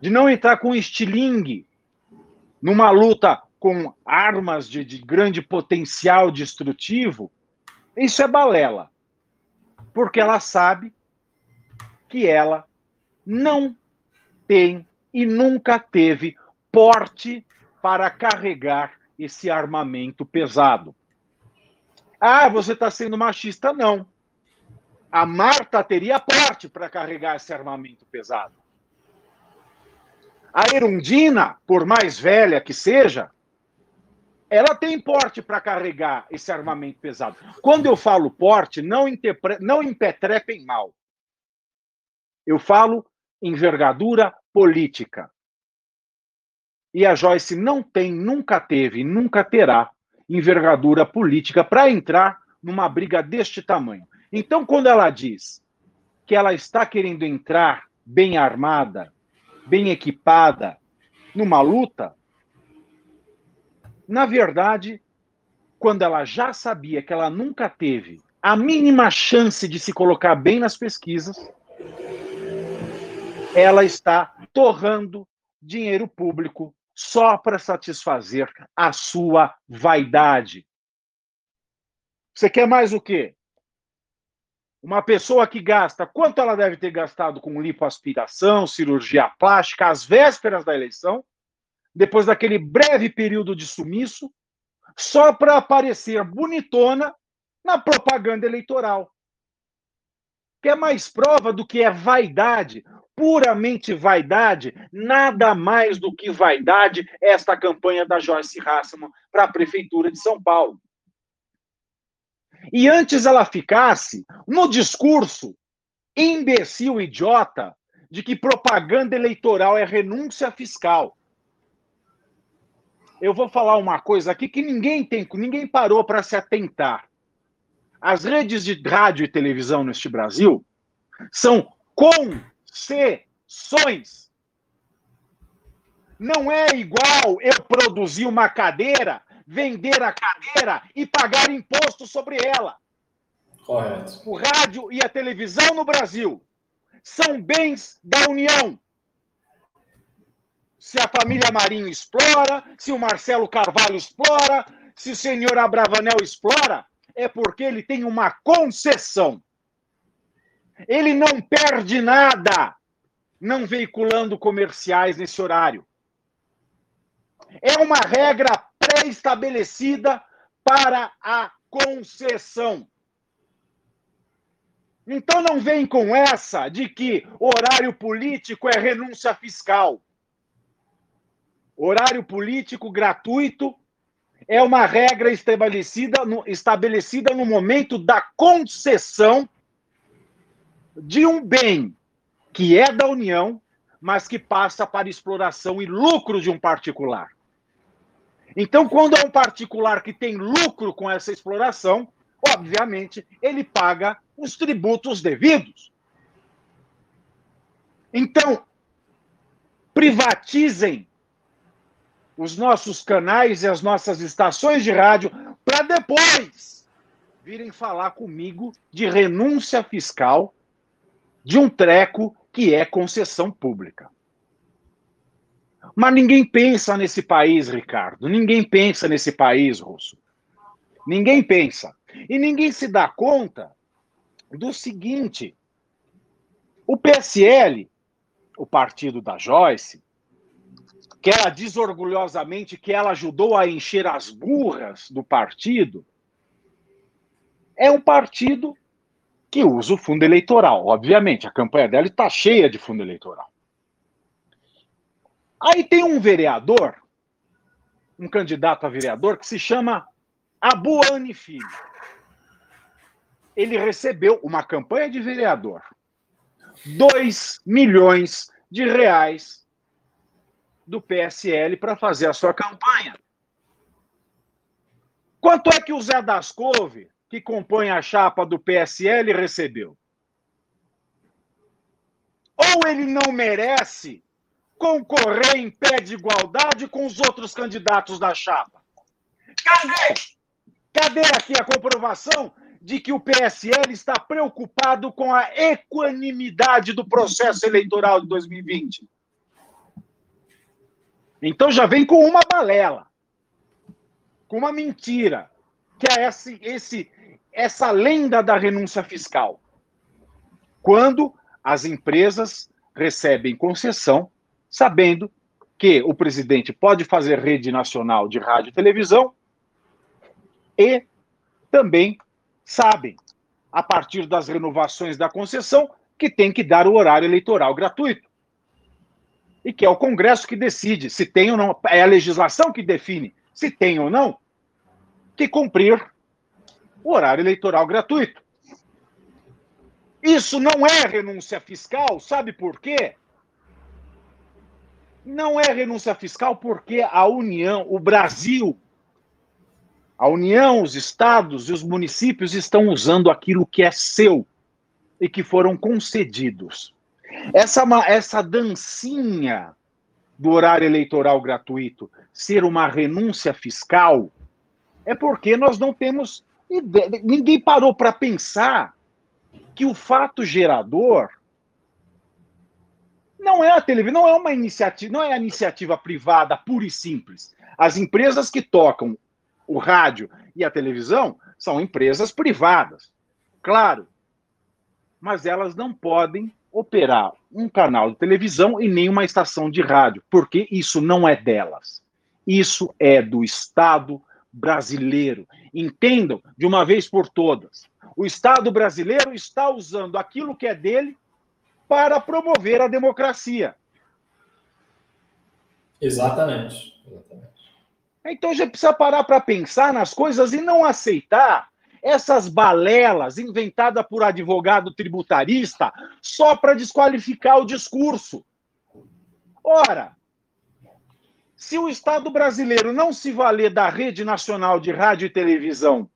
de não entrar com estilingue numa luta com armas de, de grande potencial destrutivo, isso é balela. Porque ela sabe que ela não tem e nunca teve porte para carregar esse armamento pesado. Ah, você está sendo machista? Não. A Marta teria porte para carregar esse armamento pesado. A Erundina, por mais velha que seja, ela tem porte para carregar esse armamento pesado. Quando eu falo porte, não, interpre... não impetrepem mal. Eu falo envergadura política. E a Joyce não tem, nunca teve, nunca terá envergadura política para entrar numa briga deste tamanho. Então, quando ela diz que ela está querendo entrar bem armada, bem equipada, numa luta, na verdade, quando ela já sabia que ela nunca teve a mínima chance de se colocar bem nas pesquisas, ela está torrando dinheiro público só para satisfazer a sua vaidade. Você quer mais o quê? Uma pessoa que gasta, quanto ela deve ter gastado com lipoaspiração, cirurgia plástica, às vésperas da eleição, depois daquele breve período de sumiço, só para aparecer bonitona na propaganda eleitoral. Quer mais prova do que é vaidade? puramente vaidade, nada mais do que vaidade esta campanha da Joyce Hasselman para a Prefeitura de São Paulo. E antes ela ficasse no discurso imbecil, idiota, de que propaganda eleitoral é renúncia fiscal. Eu vou falar uma coisa aqui que ninguém tem, ninguém parou para se atentar. As redes de rádio e televisão neste Brasil são concessões. Não é igual eu produzir uma cadeira, vender a cadeira e pagar imposto sobre ela. Correto. O rádio e a televisão no Brasil são bens da União. Se a família Marinho explora, se o Marcelo Carvalho explora, se o senhor Abravanel explora, é porque ele tem uma concessão. Ele não perde nada não veiculando comerciais nesse horário. É uma regra pré-estabelecida para a concessão. Então não vem com essa de que horário político é renúncia fiscal. Horário político gratuito é uma regra estabelecida no, estabelecida no momento da concessão de um bem que é da União, mas que passa para exploração e lucro de um particular. Então, quando é um particular que tem lucro com essa exploração, obviamente, ele paga os tributos devidos. Então, privatizem os nossos canais e as nossas estações de rádio para depois virem falar comigo de renúncia fiscal de um treco que é concessão pública. Mas ninguém pensa nesse país, Ricardo. Ninguém pensa nesse país, Russo. Ninguém pensa. E ninguém se dá conta do seguinte: o PSL, o partido da Joyce, que ela diz orgulhosamente que ela ajudou a encher as burras do partido, é um partido que usa o fundo eleitoral. Obviamente, a campanha dela está cheia de fundo eleitoral. Aí tem um vereador, um candidato a vereador, que se chama Abuane Filho. Ele recebeu uma campanha de vereador. 2 milhões de reais do PSL para fazer a sua campanha. Quanto é que o Zé das Couve, que compõe a chapa do PSL, recebeu? Ou ele não merece concorrer em pé de igualdade com os outros candidatos da chapa? Cadê? Cadê aqui a comprovação de que o PSL está preocupado com a equanimidade do processo eleitoral de 2020? Então já vem com uma balela, com uma mentira, que é esse, esse, essa lenda da renúncia fiscal. Quando as empresas recebem concessão, sabendo que o presidente pode fazer rede nacional de rádio e televisão e também sabem, a partir das renovações da concessão, que tem que dar o horário eleitoral gratuito e que é o Congresso que decide se tem ou não, é a legislação que define se tem ou não que cumprir o horário eleitoral gratuito. Isso não é renúncia fiscal, sabe por quê? Não é renúncia fiscal porque a União, o Brasil, a União, os estados e os municípios estão usando aquilo que é seu e que foram concedidos. Essa, essa dancinha do horário eleitoral gratuito ser uma renúncia fiscal é porque nós não temos ideia. Ninguém parou para pensar que o fato gerador não é a televisão, não é uma iniciativa, não é a iniciativa privada pura e simples. As empresas que tocam o rádio e a televisão são empresas privadas, claro, mas elas não podem operar um canal de televisão e nem uma estação de rádio, porque isso não é delas. Isso é do Estado brasileiro. Entendam de uma vez por todas. O Estado brasileiro está usando aquilo que é dele para promover a democracia. Exatamente. Então já precisa parar para pensar nas coisas e não aceitar essas balelas inventadas por advogado tributarista só para desqualificar o discurso. Ora, se o Estado brasileiro não se valer da rede nacional de rádio e televisão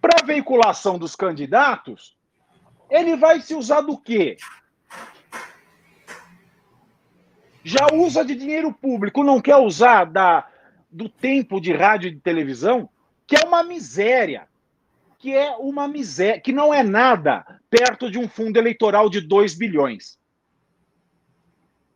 para veiculação dos candidatos, ele vai se usar do quê? Já usa de dinheiro público, não quer usar da, do tempo de rádio e de televisão, que é uma miséria que é uma miséria, que não é nada perto de um fundo eleitoral de 2 bilhões.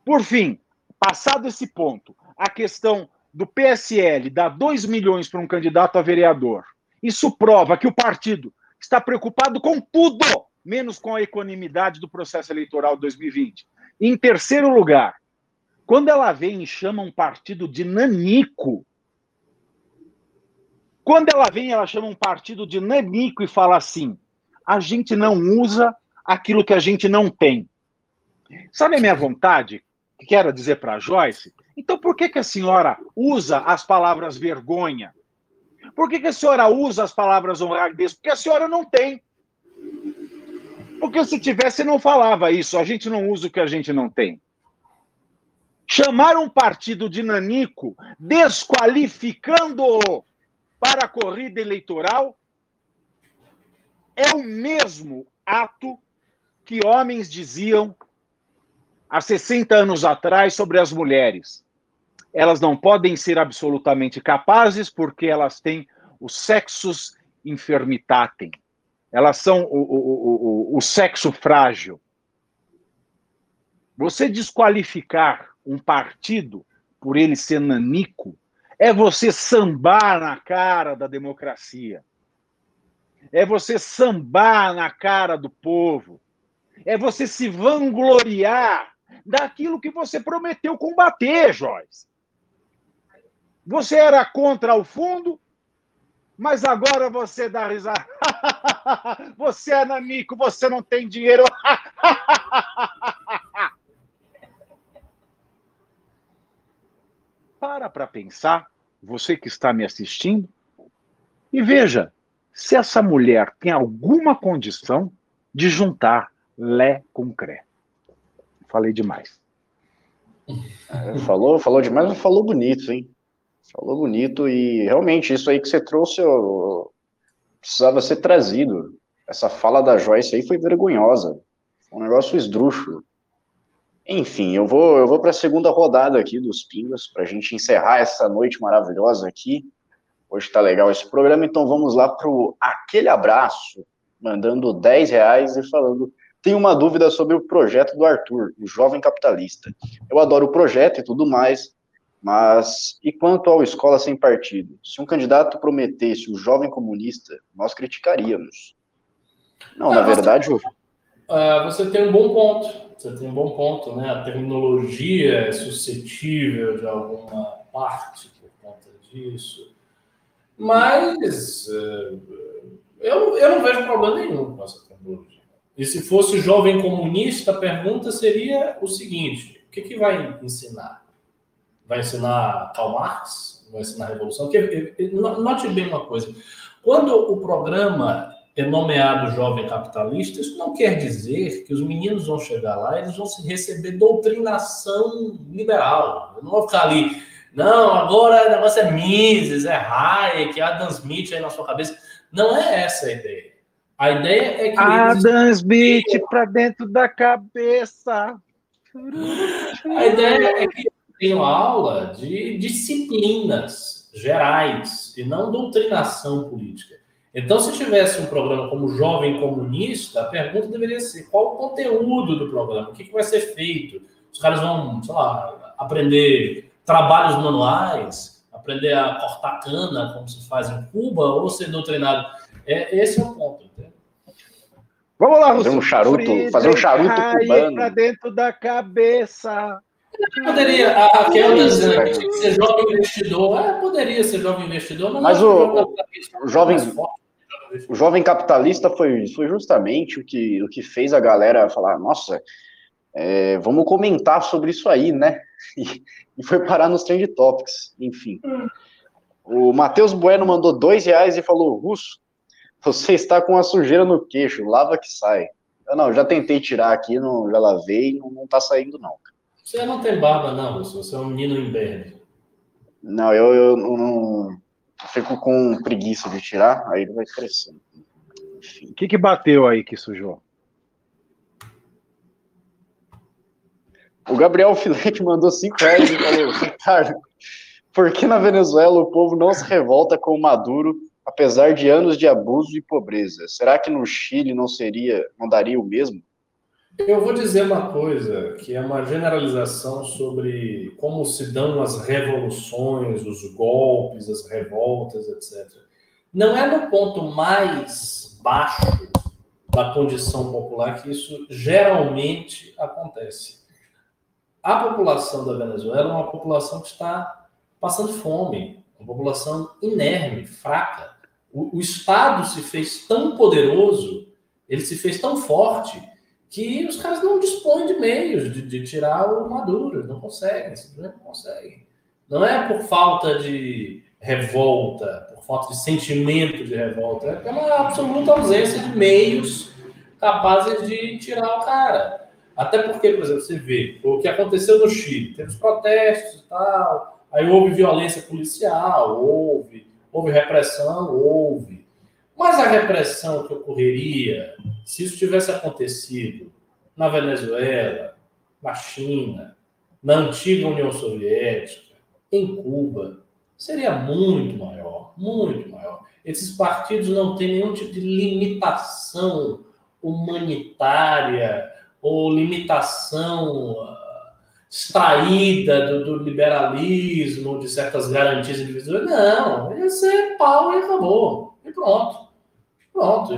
Por fim, passado esse ponto, a questão do PSL dar 2 milhões para um candidato a vereador, isso prova que o partido está preocupado com tudo, menos com a equanimidade do processo eleitoral de 2020. Em terceiro lugar, quando ela vem e chama um partido de nanico, quando ela vem, ela chama um partido de nanico e fala assim: a gente não usa aquilo que a gente não tem. Sabe a minha vontade, que quero dizer para a Joyce, Então, por que, que a senhora usa as palavras vergonha? Por que, que a senhora usa as palavras honradez? Porque a senhora não tem. Porque se tivesse, não falava isso. A gente não usa o que a gente não tem. Chamar um partido de nanico, desqualificando-o para a corrida eleitoral, é o mesmo ato que homens diziam há 60 anos atrás sobre as mulheres. Elas não podem ser absolutamente capazes porque elas têm os sexos infirmitatem. Elas são o, o, o, o sexo frágil. Você desqualificar um partido por ele ser nanico é você sambar na cara da democracia. É você sambar na cara do povo. É você se vangloriar daquilo que você prometeu combater, Joyce. Você era contra o fundo, mas agora você dá risada. você é nanico, você não tem dinheiro. Para para pensar, você que está me assistindo, e veja se essa mulher tem alguma condição de juntar Lé com Cré. Falei demais. Falou, falou demais, mas falou bonito, hein? Falou bonito e realmente isso aí que você trouxe ó, precisava ser trazido. Essa fala da Joyce aí foi vergonhosa. Um negócio esdrúxulo. Enfim, eu vou, eu vou para a segunda rodada aqui dos Pingas, para a gente encerrar essa noite maravilhosa aqui. Hoje está legal esse programa, então vamos lá para aquele abraço, mandando 10 reais e falando. Tenho uma dúvida sobre o projeto do Arthur, o jovem capitalista. Eu adoro o projeto e tudo mais, mas e quanto ao escola sem partido? Se um candidato prometesse o jovem comunista, nós criticaríamos. Não, ah, na verdade. Você, uh, você tem um bom ponto você tem um bom ponto, né? A terminologia é suscetível de alguma parte por conta disso. Mas eh, eu, eu não vejo problema nenhum com essa terminologia. E se fosse jovem comunista, a pergunta seria o seguinte: o que, que vai ensinar? Vai ensinar Karl Marx? Vai ensinar a Revolução? Porque, note bem uma coisa: quando o programa é nomeado jovem capitalista, isso não quer dizer que os meninos vão chegar lá e eles vão receber doutrinação liberal. não vão ficar ali, não, agora o negócio é Mises, é Hayek, Adam Smith aí na sua cabeça. Não é essa a ideia. A ideia é que. Adam Smith para dentro da cabeça. A ideia é que tenham aula de disciplinas gerais e não doutrinação política. Então, se tivesse um programa como Jovem Comunista, a pergunta deveria ser qual o conteúdo do programa, o que, que vai ser feito. Os caras vão, sei lá, aprender trabalhos manuais, aprender a cortar cana, como se faz em Cuba, ou ser doutrinado. É, esse é o ponto, entendeu? Vamos lá, fazer um charuto, fazer um charuto cubano. para dentro da cabeça. Poderia, aquela dizendo que tinha que ser jovem investidor, é, poderia ser jovem investidor, mas, mas o, o, jovem, o jovem capitalista foi, foi justamente o que, o que fez a galera falar, nossa, é, vamos comentar sobre isso aí, né? E, e foi parar nos trend topics, enfim. O Matheus Bueno mandou dois reais e falou, Russo, você está com a sujeira no queixo, lava que sai. Eu, não, já tentei tirar aqui, não, já lavei, não, não tá saindo não. Você não tem barba não, Russo, você é um menino imberbe. Não, eu, eu não fico com preguiça de tirar, aí ele vai crescendo. O que, que bateu aí que sujou? O Gabriel Filete mandou 5 reais e falou: Ricardo, por que na Venezuela o povo não se revolta com o Maduro, apesar de anos de abuso e pobreza? Será que no Chile não seria, não daria o mesmo? Eu vou dizer uma coisa, que é uma generalização sobre como se dão as revoluções, os golpes, as revoltas, etc. Não é no ponto mais baixo da condição popular que isso geralmente acontece. A população da Venezuela é uma população que está passando fome, uma população inerme, fraca. O, o Estado se fez tão poderoso, ele se fez tão forte que os caras não dispõem de meios de, de tirar o Maduro, não conseguem, simplesmente não conseguem. Não é por falta de revolta, por falta de sentimento de revolta, é pela absoluta ausência de meios capazes de tirar o cara. Até porque, por exemplo, você vê o que aconteceu no Chile, teve os protestos e tal, aí houve violência policial, houve, houve repressão, houve. Mas a repressão que ocorreria se isso tivesse acontecido na Venezuela, na China, na antiga União Soviética, em Cuba, seria muito maior, muito maior. Esses partidos não têm nenhum tipo de limitação humanitária ou limitação ah, extraída do, do, liberalismo, de certas garantias individuais. Não, ia ser pau e acabou. E pronto. Pronto.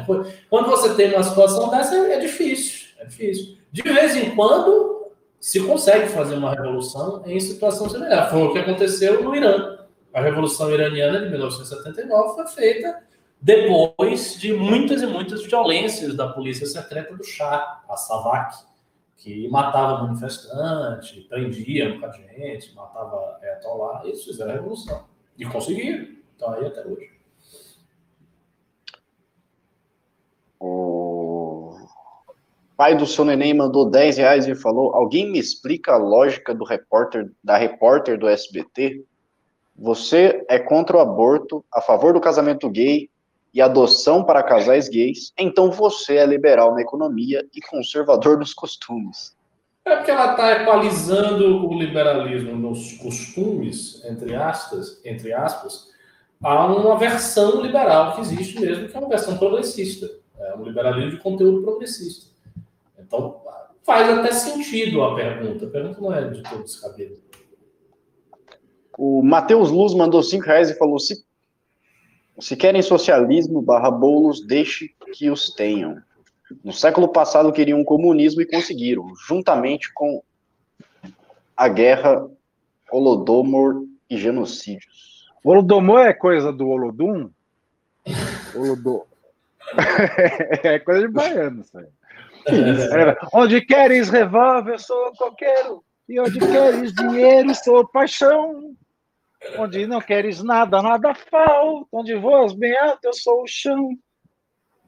Quando você tem uma situação dessa, é difícil. É difícil. De vez em quando, se consegue fazer uma revolução em situação semelhante. Foi o que aconteceu no Irã. A Revolução Iraniana de 1979 foi feita depois de muitas e muitas violências da polícia secreta do Shah, a Savak, que matava manifestante, prendia muita gente, matava Ayatollah, eles fizeram a revolução. E conseguiram. Então aí até hoje. Pai do seu neném mandou 10 reais e falou: Alguém me explica a lógica do repórter, da repórter do SBT? Você é contra o aborto, a favor do casamento gay e adoção para casais gays, então você é liberal na economia e conservador nos costumes. É porque ela está equalizando o liberalismo nos costumes, entre aspas, entre aspas, a uma versão liberal que existe mesmo, que é uma versão progressista. É um liberalismo de conteúdo progressista. Então, faz até sentido a pergunta. A pergunta não é de todo descabelo. O Matheus Luz mandou cinco reais e falou: se, se querem socialismo barra bolos, deixe que os tenham. No século passado queriam comunismo e conseguiram, juntamente com a guerra, Holodomor e genocídios. Holodomor é coisa do Holodum? Holodor. é coisa de baiano, sabe? Era, onde queres revólver, sou coqueiro. E onde queres dinheiro, sou paixão. Onde não queres nada, nada falta. Onde voas bem alto, eu sou o chão.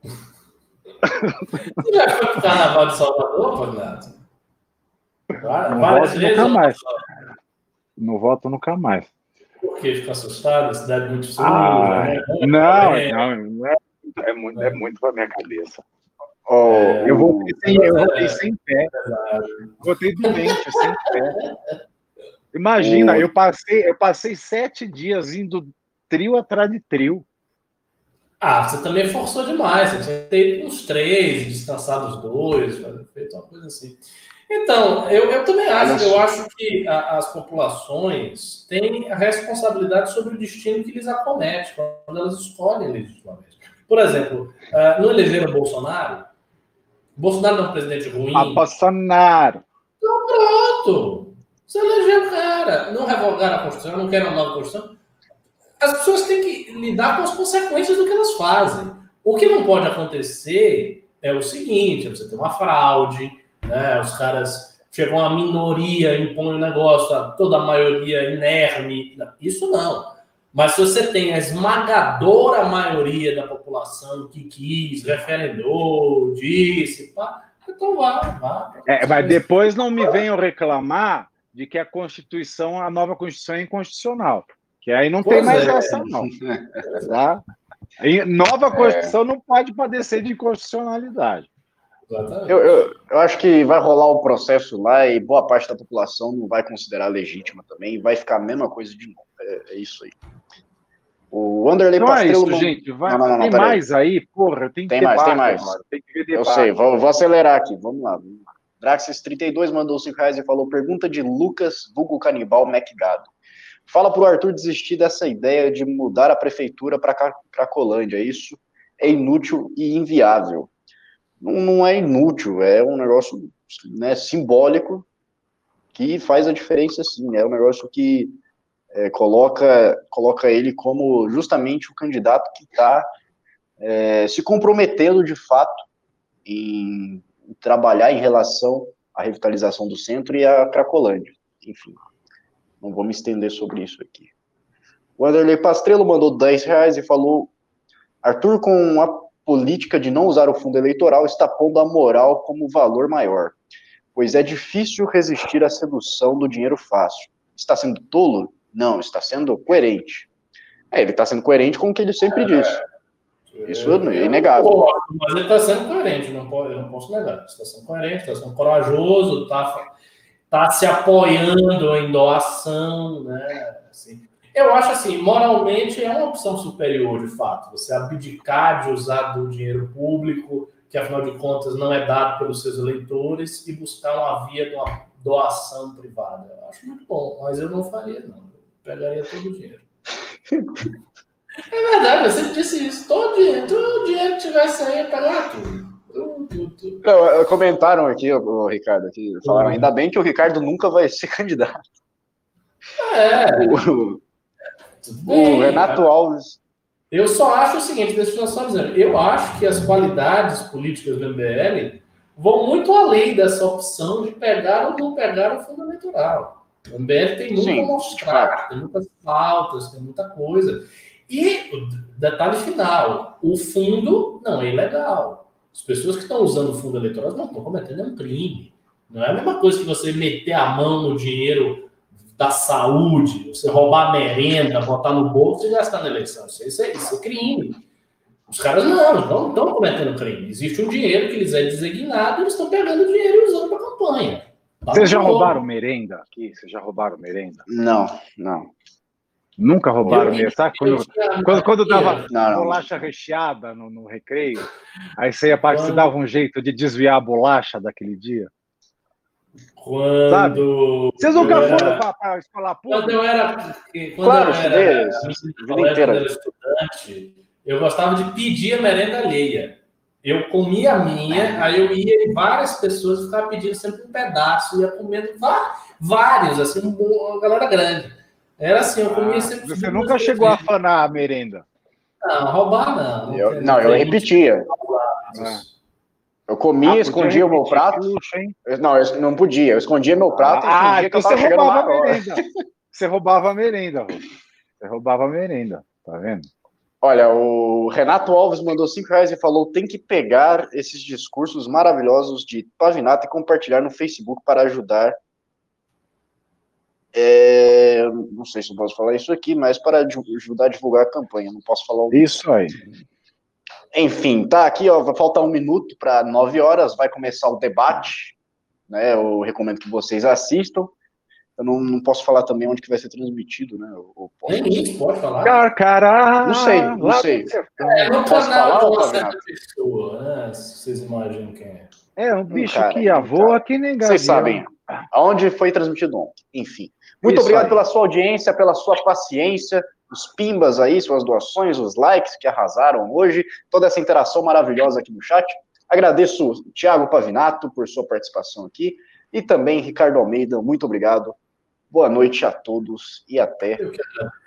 Você já foi pro Carnaval de Salvador, Fernando? Várias vezes? Nunca mais. Não volto nunca mais. Por que? Fica assustado? A cidade muito suja? Ah, né? Não, é. não, não é, é muito, é muito pra minha cabeça. Oh, é, eu voltei sem, eu voltei é, sem pé. Voltei doente, sem pé. Imagina, oh. eu passei, eu passei sete dias indo trio atrás de trio. Ah, você também forçou demais. Você tem uns três, descansado os dois, feito uma coisa assim. Então, eu, eu também acho, eu acho que a, as populações têm a responsabilidade sobre o destino que lhes acomete quando elas escolhem legislativamente. Por exemplo, uh, no eleger o Bolsonaro, Bolsonaro não é um presidente ruim. A Bolsonaro. Então pronto. Você elegeu o cara. Não revogaram a Constituição, não querem uma nova Constituição. As pessoas têm que lidar com as consequências do que elas fazem. O que não pode acontecer é o seguinte: você tem uma fraude, né? os caras chegam a minoria, impõem um negócio, a toda a maioria inerme. Isso não. Mas se você tem a esmagadora maioria da população que quis, referendou, disse, pá, então vá, vá. É, mas depois não me venham reclamar de que a Constituição, a nova Constituição é inconstitucional. Que aí não pois tem mais é. essa, não. Tá? nova Constituição é. não pode padecer de inconstitucionalidade. Eu, eu, eu, acho que vai rolar o um processo lá e boa parte da população não vai considerar legítima também, vai ficar a mesma coisa de novo. É, é isso aí. O Wanderlei não É isso, gente. Vai, não, não, não, tem mais aí. porra, tem que Tem mais, tem mais. Tem que ver Eu sei, vou, vou, acelerar aqui. Vamos lá. Draxis32 mandou 5 reais e falou: pergunta de Lucas, Google Canibal MacGado. Fala pro Arthur desistir dessa ideia de mudar a prefeitura para Cracolândia. Isso é inútil e inviável. Não, não é inútil, é um negócio né, simbólico que faz a diferença sim. É um negócio que é, coloca, coloca ele como justamente o candidato que está é, se comprometendo de fato em trabalhar em relação à revitalização do centro e à Cracolândia. Enfim, não vou me estender sobre isso aqui. O Anderley Pastrello mandou 10 reais e falou: Arthur, com a política de não usar o fundo eleitoral, está pondo a moral como valor maior, pois é difícil resistir à sedução do dinheiro fácil. Está sendo tolo? Não, está sendo coerente. É, ele está sendo coerente com o que ele sempre disse. Isso é inegável. mas ele está sendo coerente, não pode, eu não posso negar. Está sendo coerente, está sendo corajoso, está tá se apoiando em doação, né? Assim, eu acho assim, moralmente é uma opção superior, de fato. Você abdicar de usar do dinheiro público, que afinal de contas não é dado pelos seus eleitores, e buscar uma via de uma doação privada. Eu acho muito bom, mas eu não faria, não. Eu pegaria todo o dinheiro. É verdade, eu sempre disse isso. Todo dinheiro, todo dinheiro que tivesse aí, eu pegar tudo. Não, comentaram aqui, o Ricardo, aqui, falaram, uhum. ainda bem que o Ricardo nunca vai ser candidato. É. O, o Renato Alves. Eu só acho o seguinte, deixa eu só eu acho que as qualidades políticas do MBL vão muito além dessa opção de pegar ou não pegar o fundo eleitoral. O MBL tem muito Sim, a mostrar, tem muitas pautas, tem muita coisa. E detalhe final: o fundo não é ilegal. As pessoas que estão usando o fundo eleitoral não estão cometendo um crime. Não é a mesma coisa que você meter a mão no dinheiro da saúde, você roubar merenda, botar no bolso e gastar na eleição. Isso é, isso é crime. Os caras não, não estão cometendo crime. Existe um dinheiro que lhes é designado e eles estão pegando o dinheiro e usando para campanha. Tá Vocês já roubaram merenda aqui? Vocês já roubaram merenda? Não, não. Nunca roubaram mesmo, sabe? Quando, quando, quando dava não, bolacha recheada no, no, recreio, aí você ia parte, você dava um jeito de desviar a bolacha daquele dia. Quando. Sabe? Vocês nunca era... foram para a escola pública? Quando eu era. Quando claro, eu era, quando eu era estudante, eu gostava de pedir a merenda alheia. Eu comia a minha, aí eu ia em várias pessoas e ficava pedindo sempre um pedaço, ia comendo vários, assim, uma galera grande. Era assim, eu comia ah, sempre. Você nunca chegou a fanar a merenda? Não, roubar não. Eu, não, eu repetia. Ah. Eu comia, ah, escondia o meu prato. eu, não, eu não podia. Eu escondia meu prato ah, e então você roubava a merenda. Você roubava a merenda. Você roubava a merenda, tá vendo? Olha, o Renato Alves mandou cinco reais e falou: tem que pegar esses discursos maravilhosos de Pavinato e compartilhar no Facebook para ajudar é, não sei se eu posso falar isso aqui, mas para ajudar a divulgar a campanha, não posso falar o Isso aí. Enfim, tá aqui, ó, vai faltar um minuto para nove horas, vai começar o debate, né? Eu recomendo que vocês assistam. Eu não, não posso falar também onde que vai ser transmitido, né? O, Nem isso pode falar. Carcará, não sei, não sei. É, não posso falar certa pessoa, né? Vocês imaginam quem é. É, um bicho cara, que voa que nem gavião. Vocês sabem aonde foi transmitido ontem. Enfim. Muito Isso obrigado aí. pela sua audiência, pela sua paciência, os pimbas aí, suas doações, os likes que arrasaram hoje, toda essa interação maravilhosa aqui no chat. Agradeço o Thiago Pavinato por sua participação aqui e também Ricardo Almeida, muito obrigado. Boa noite a todos e até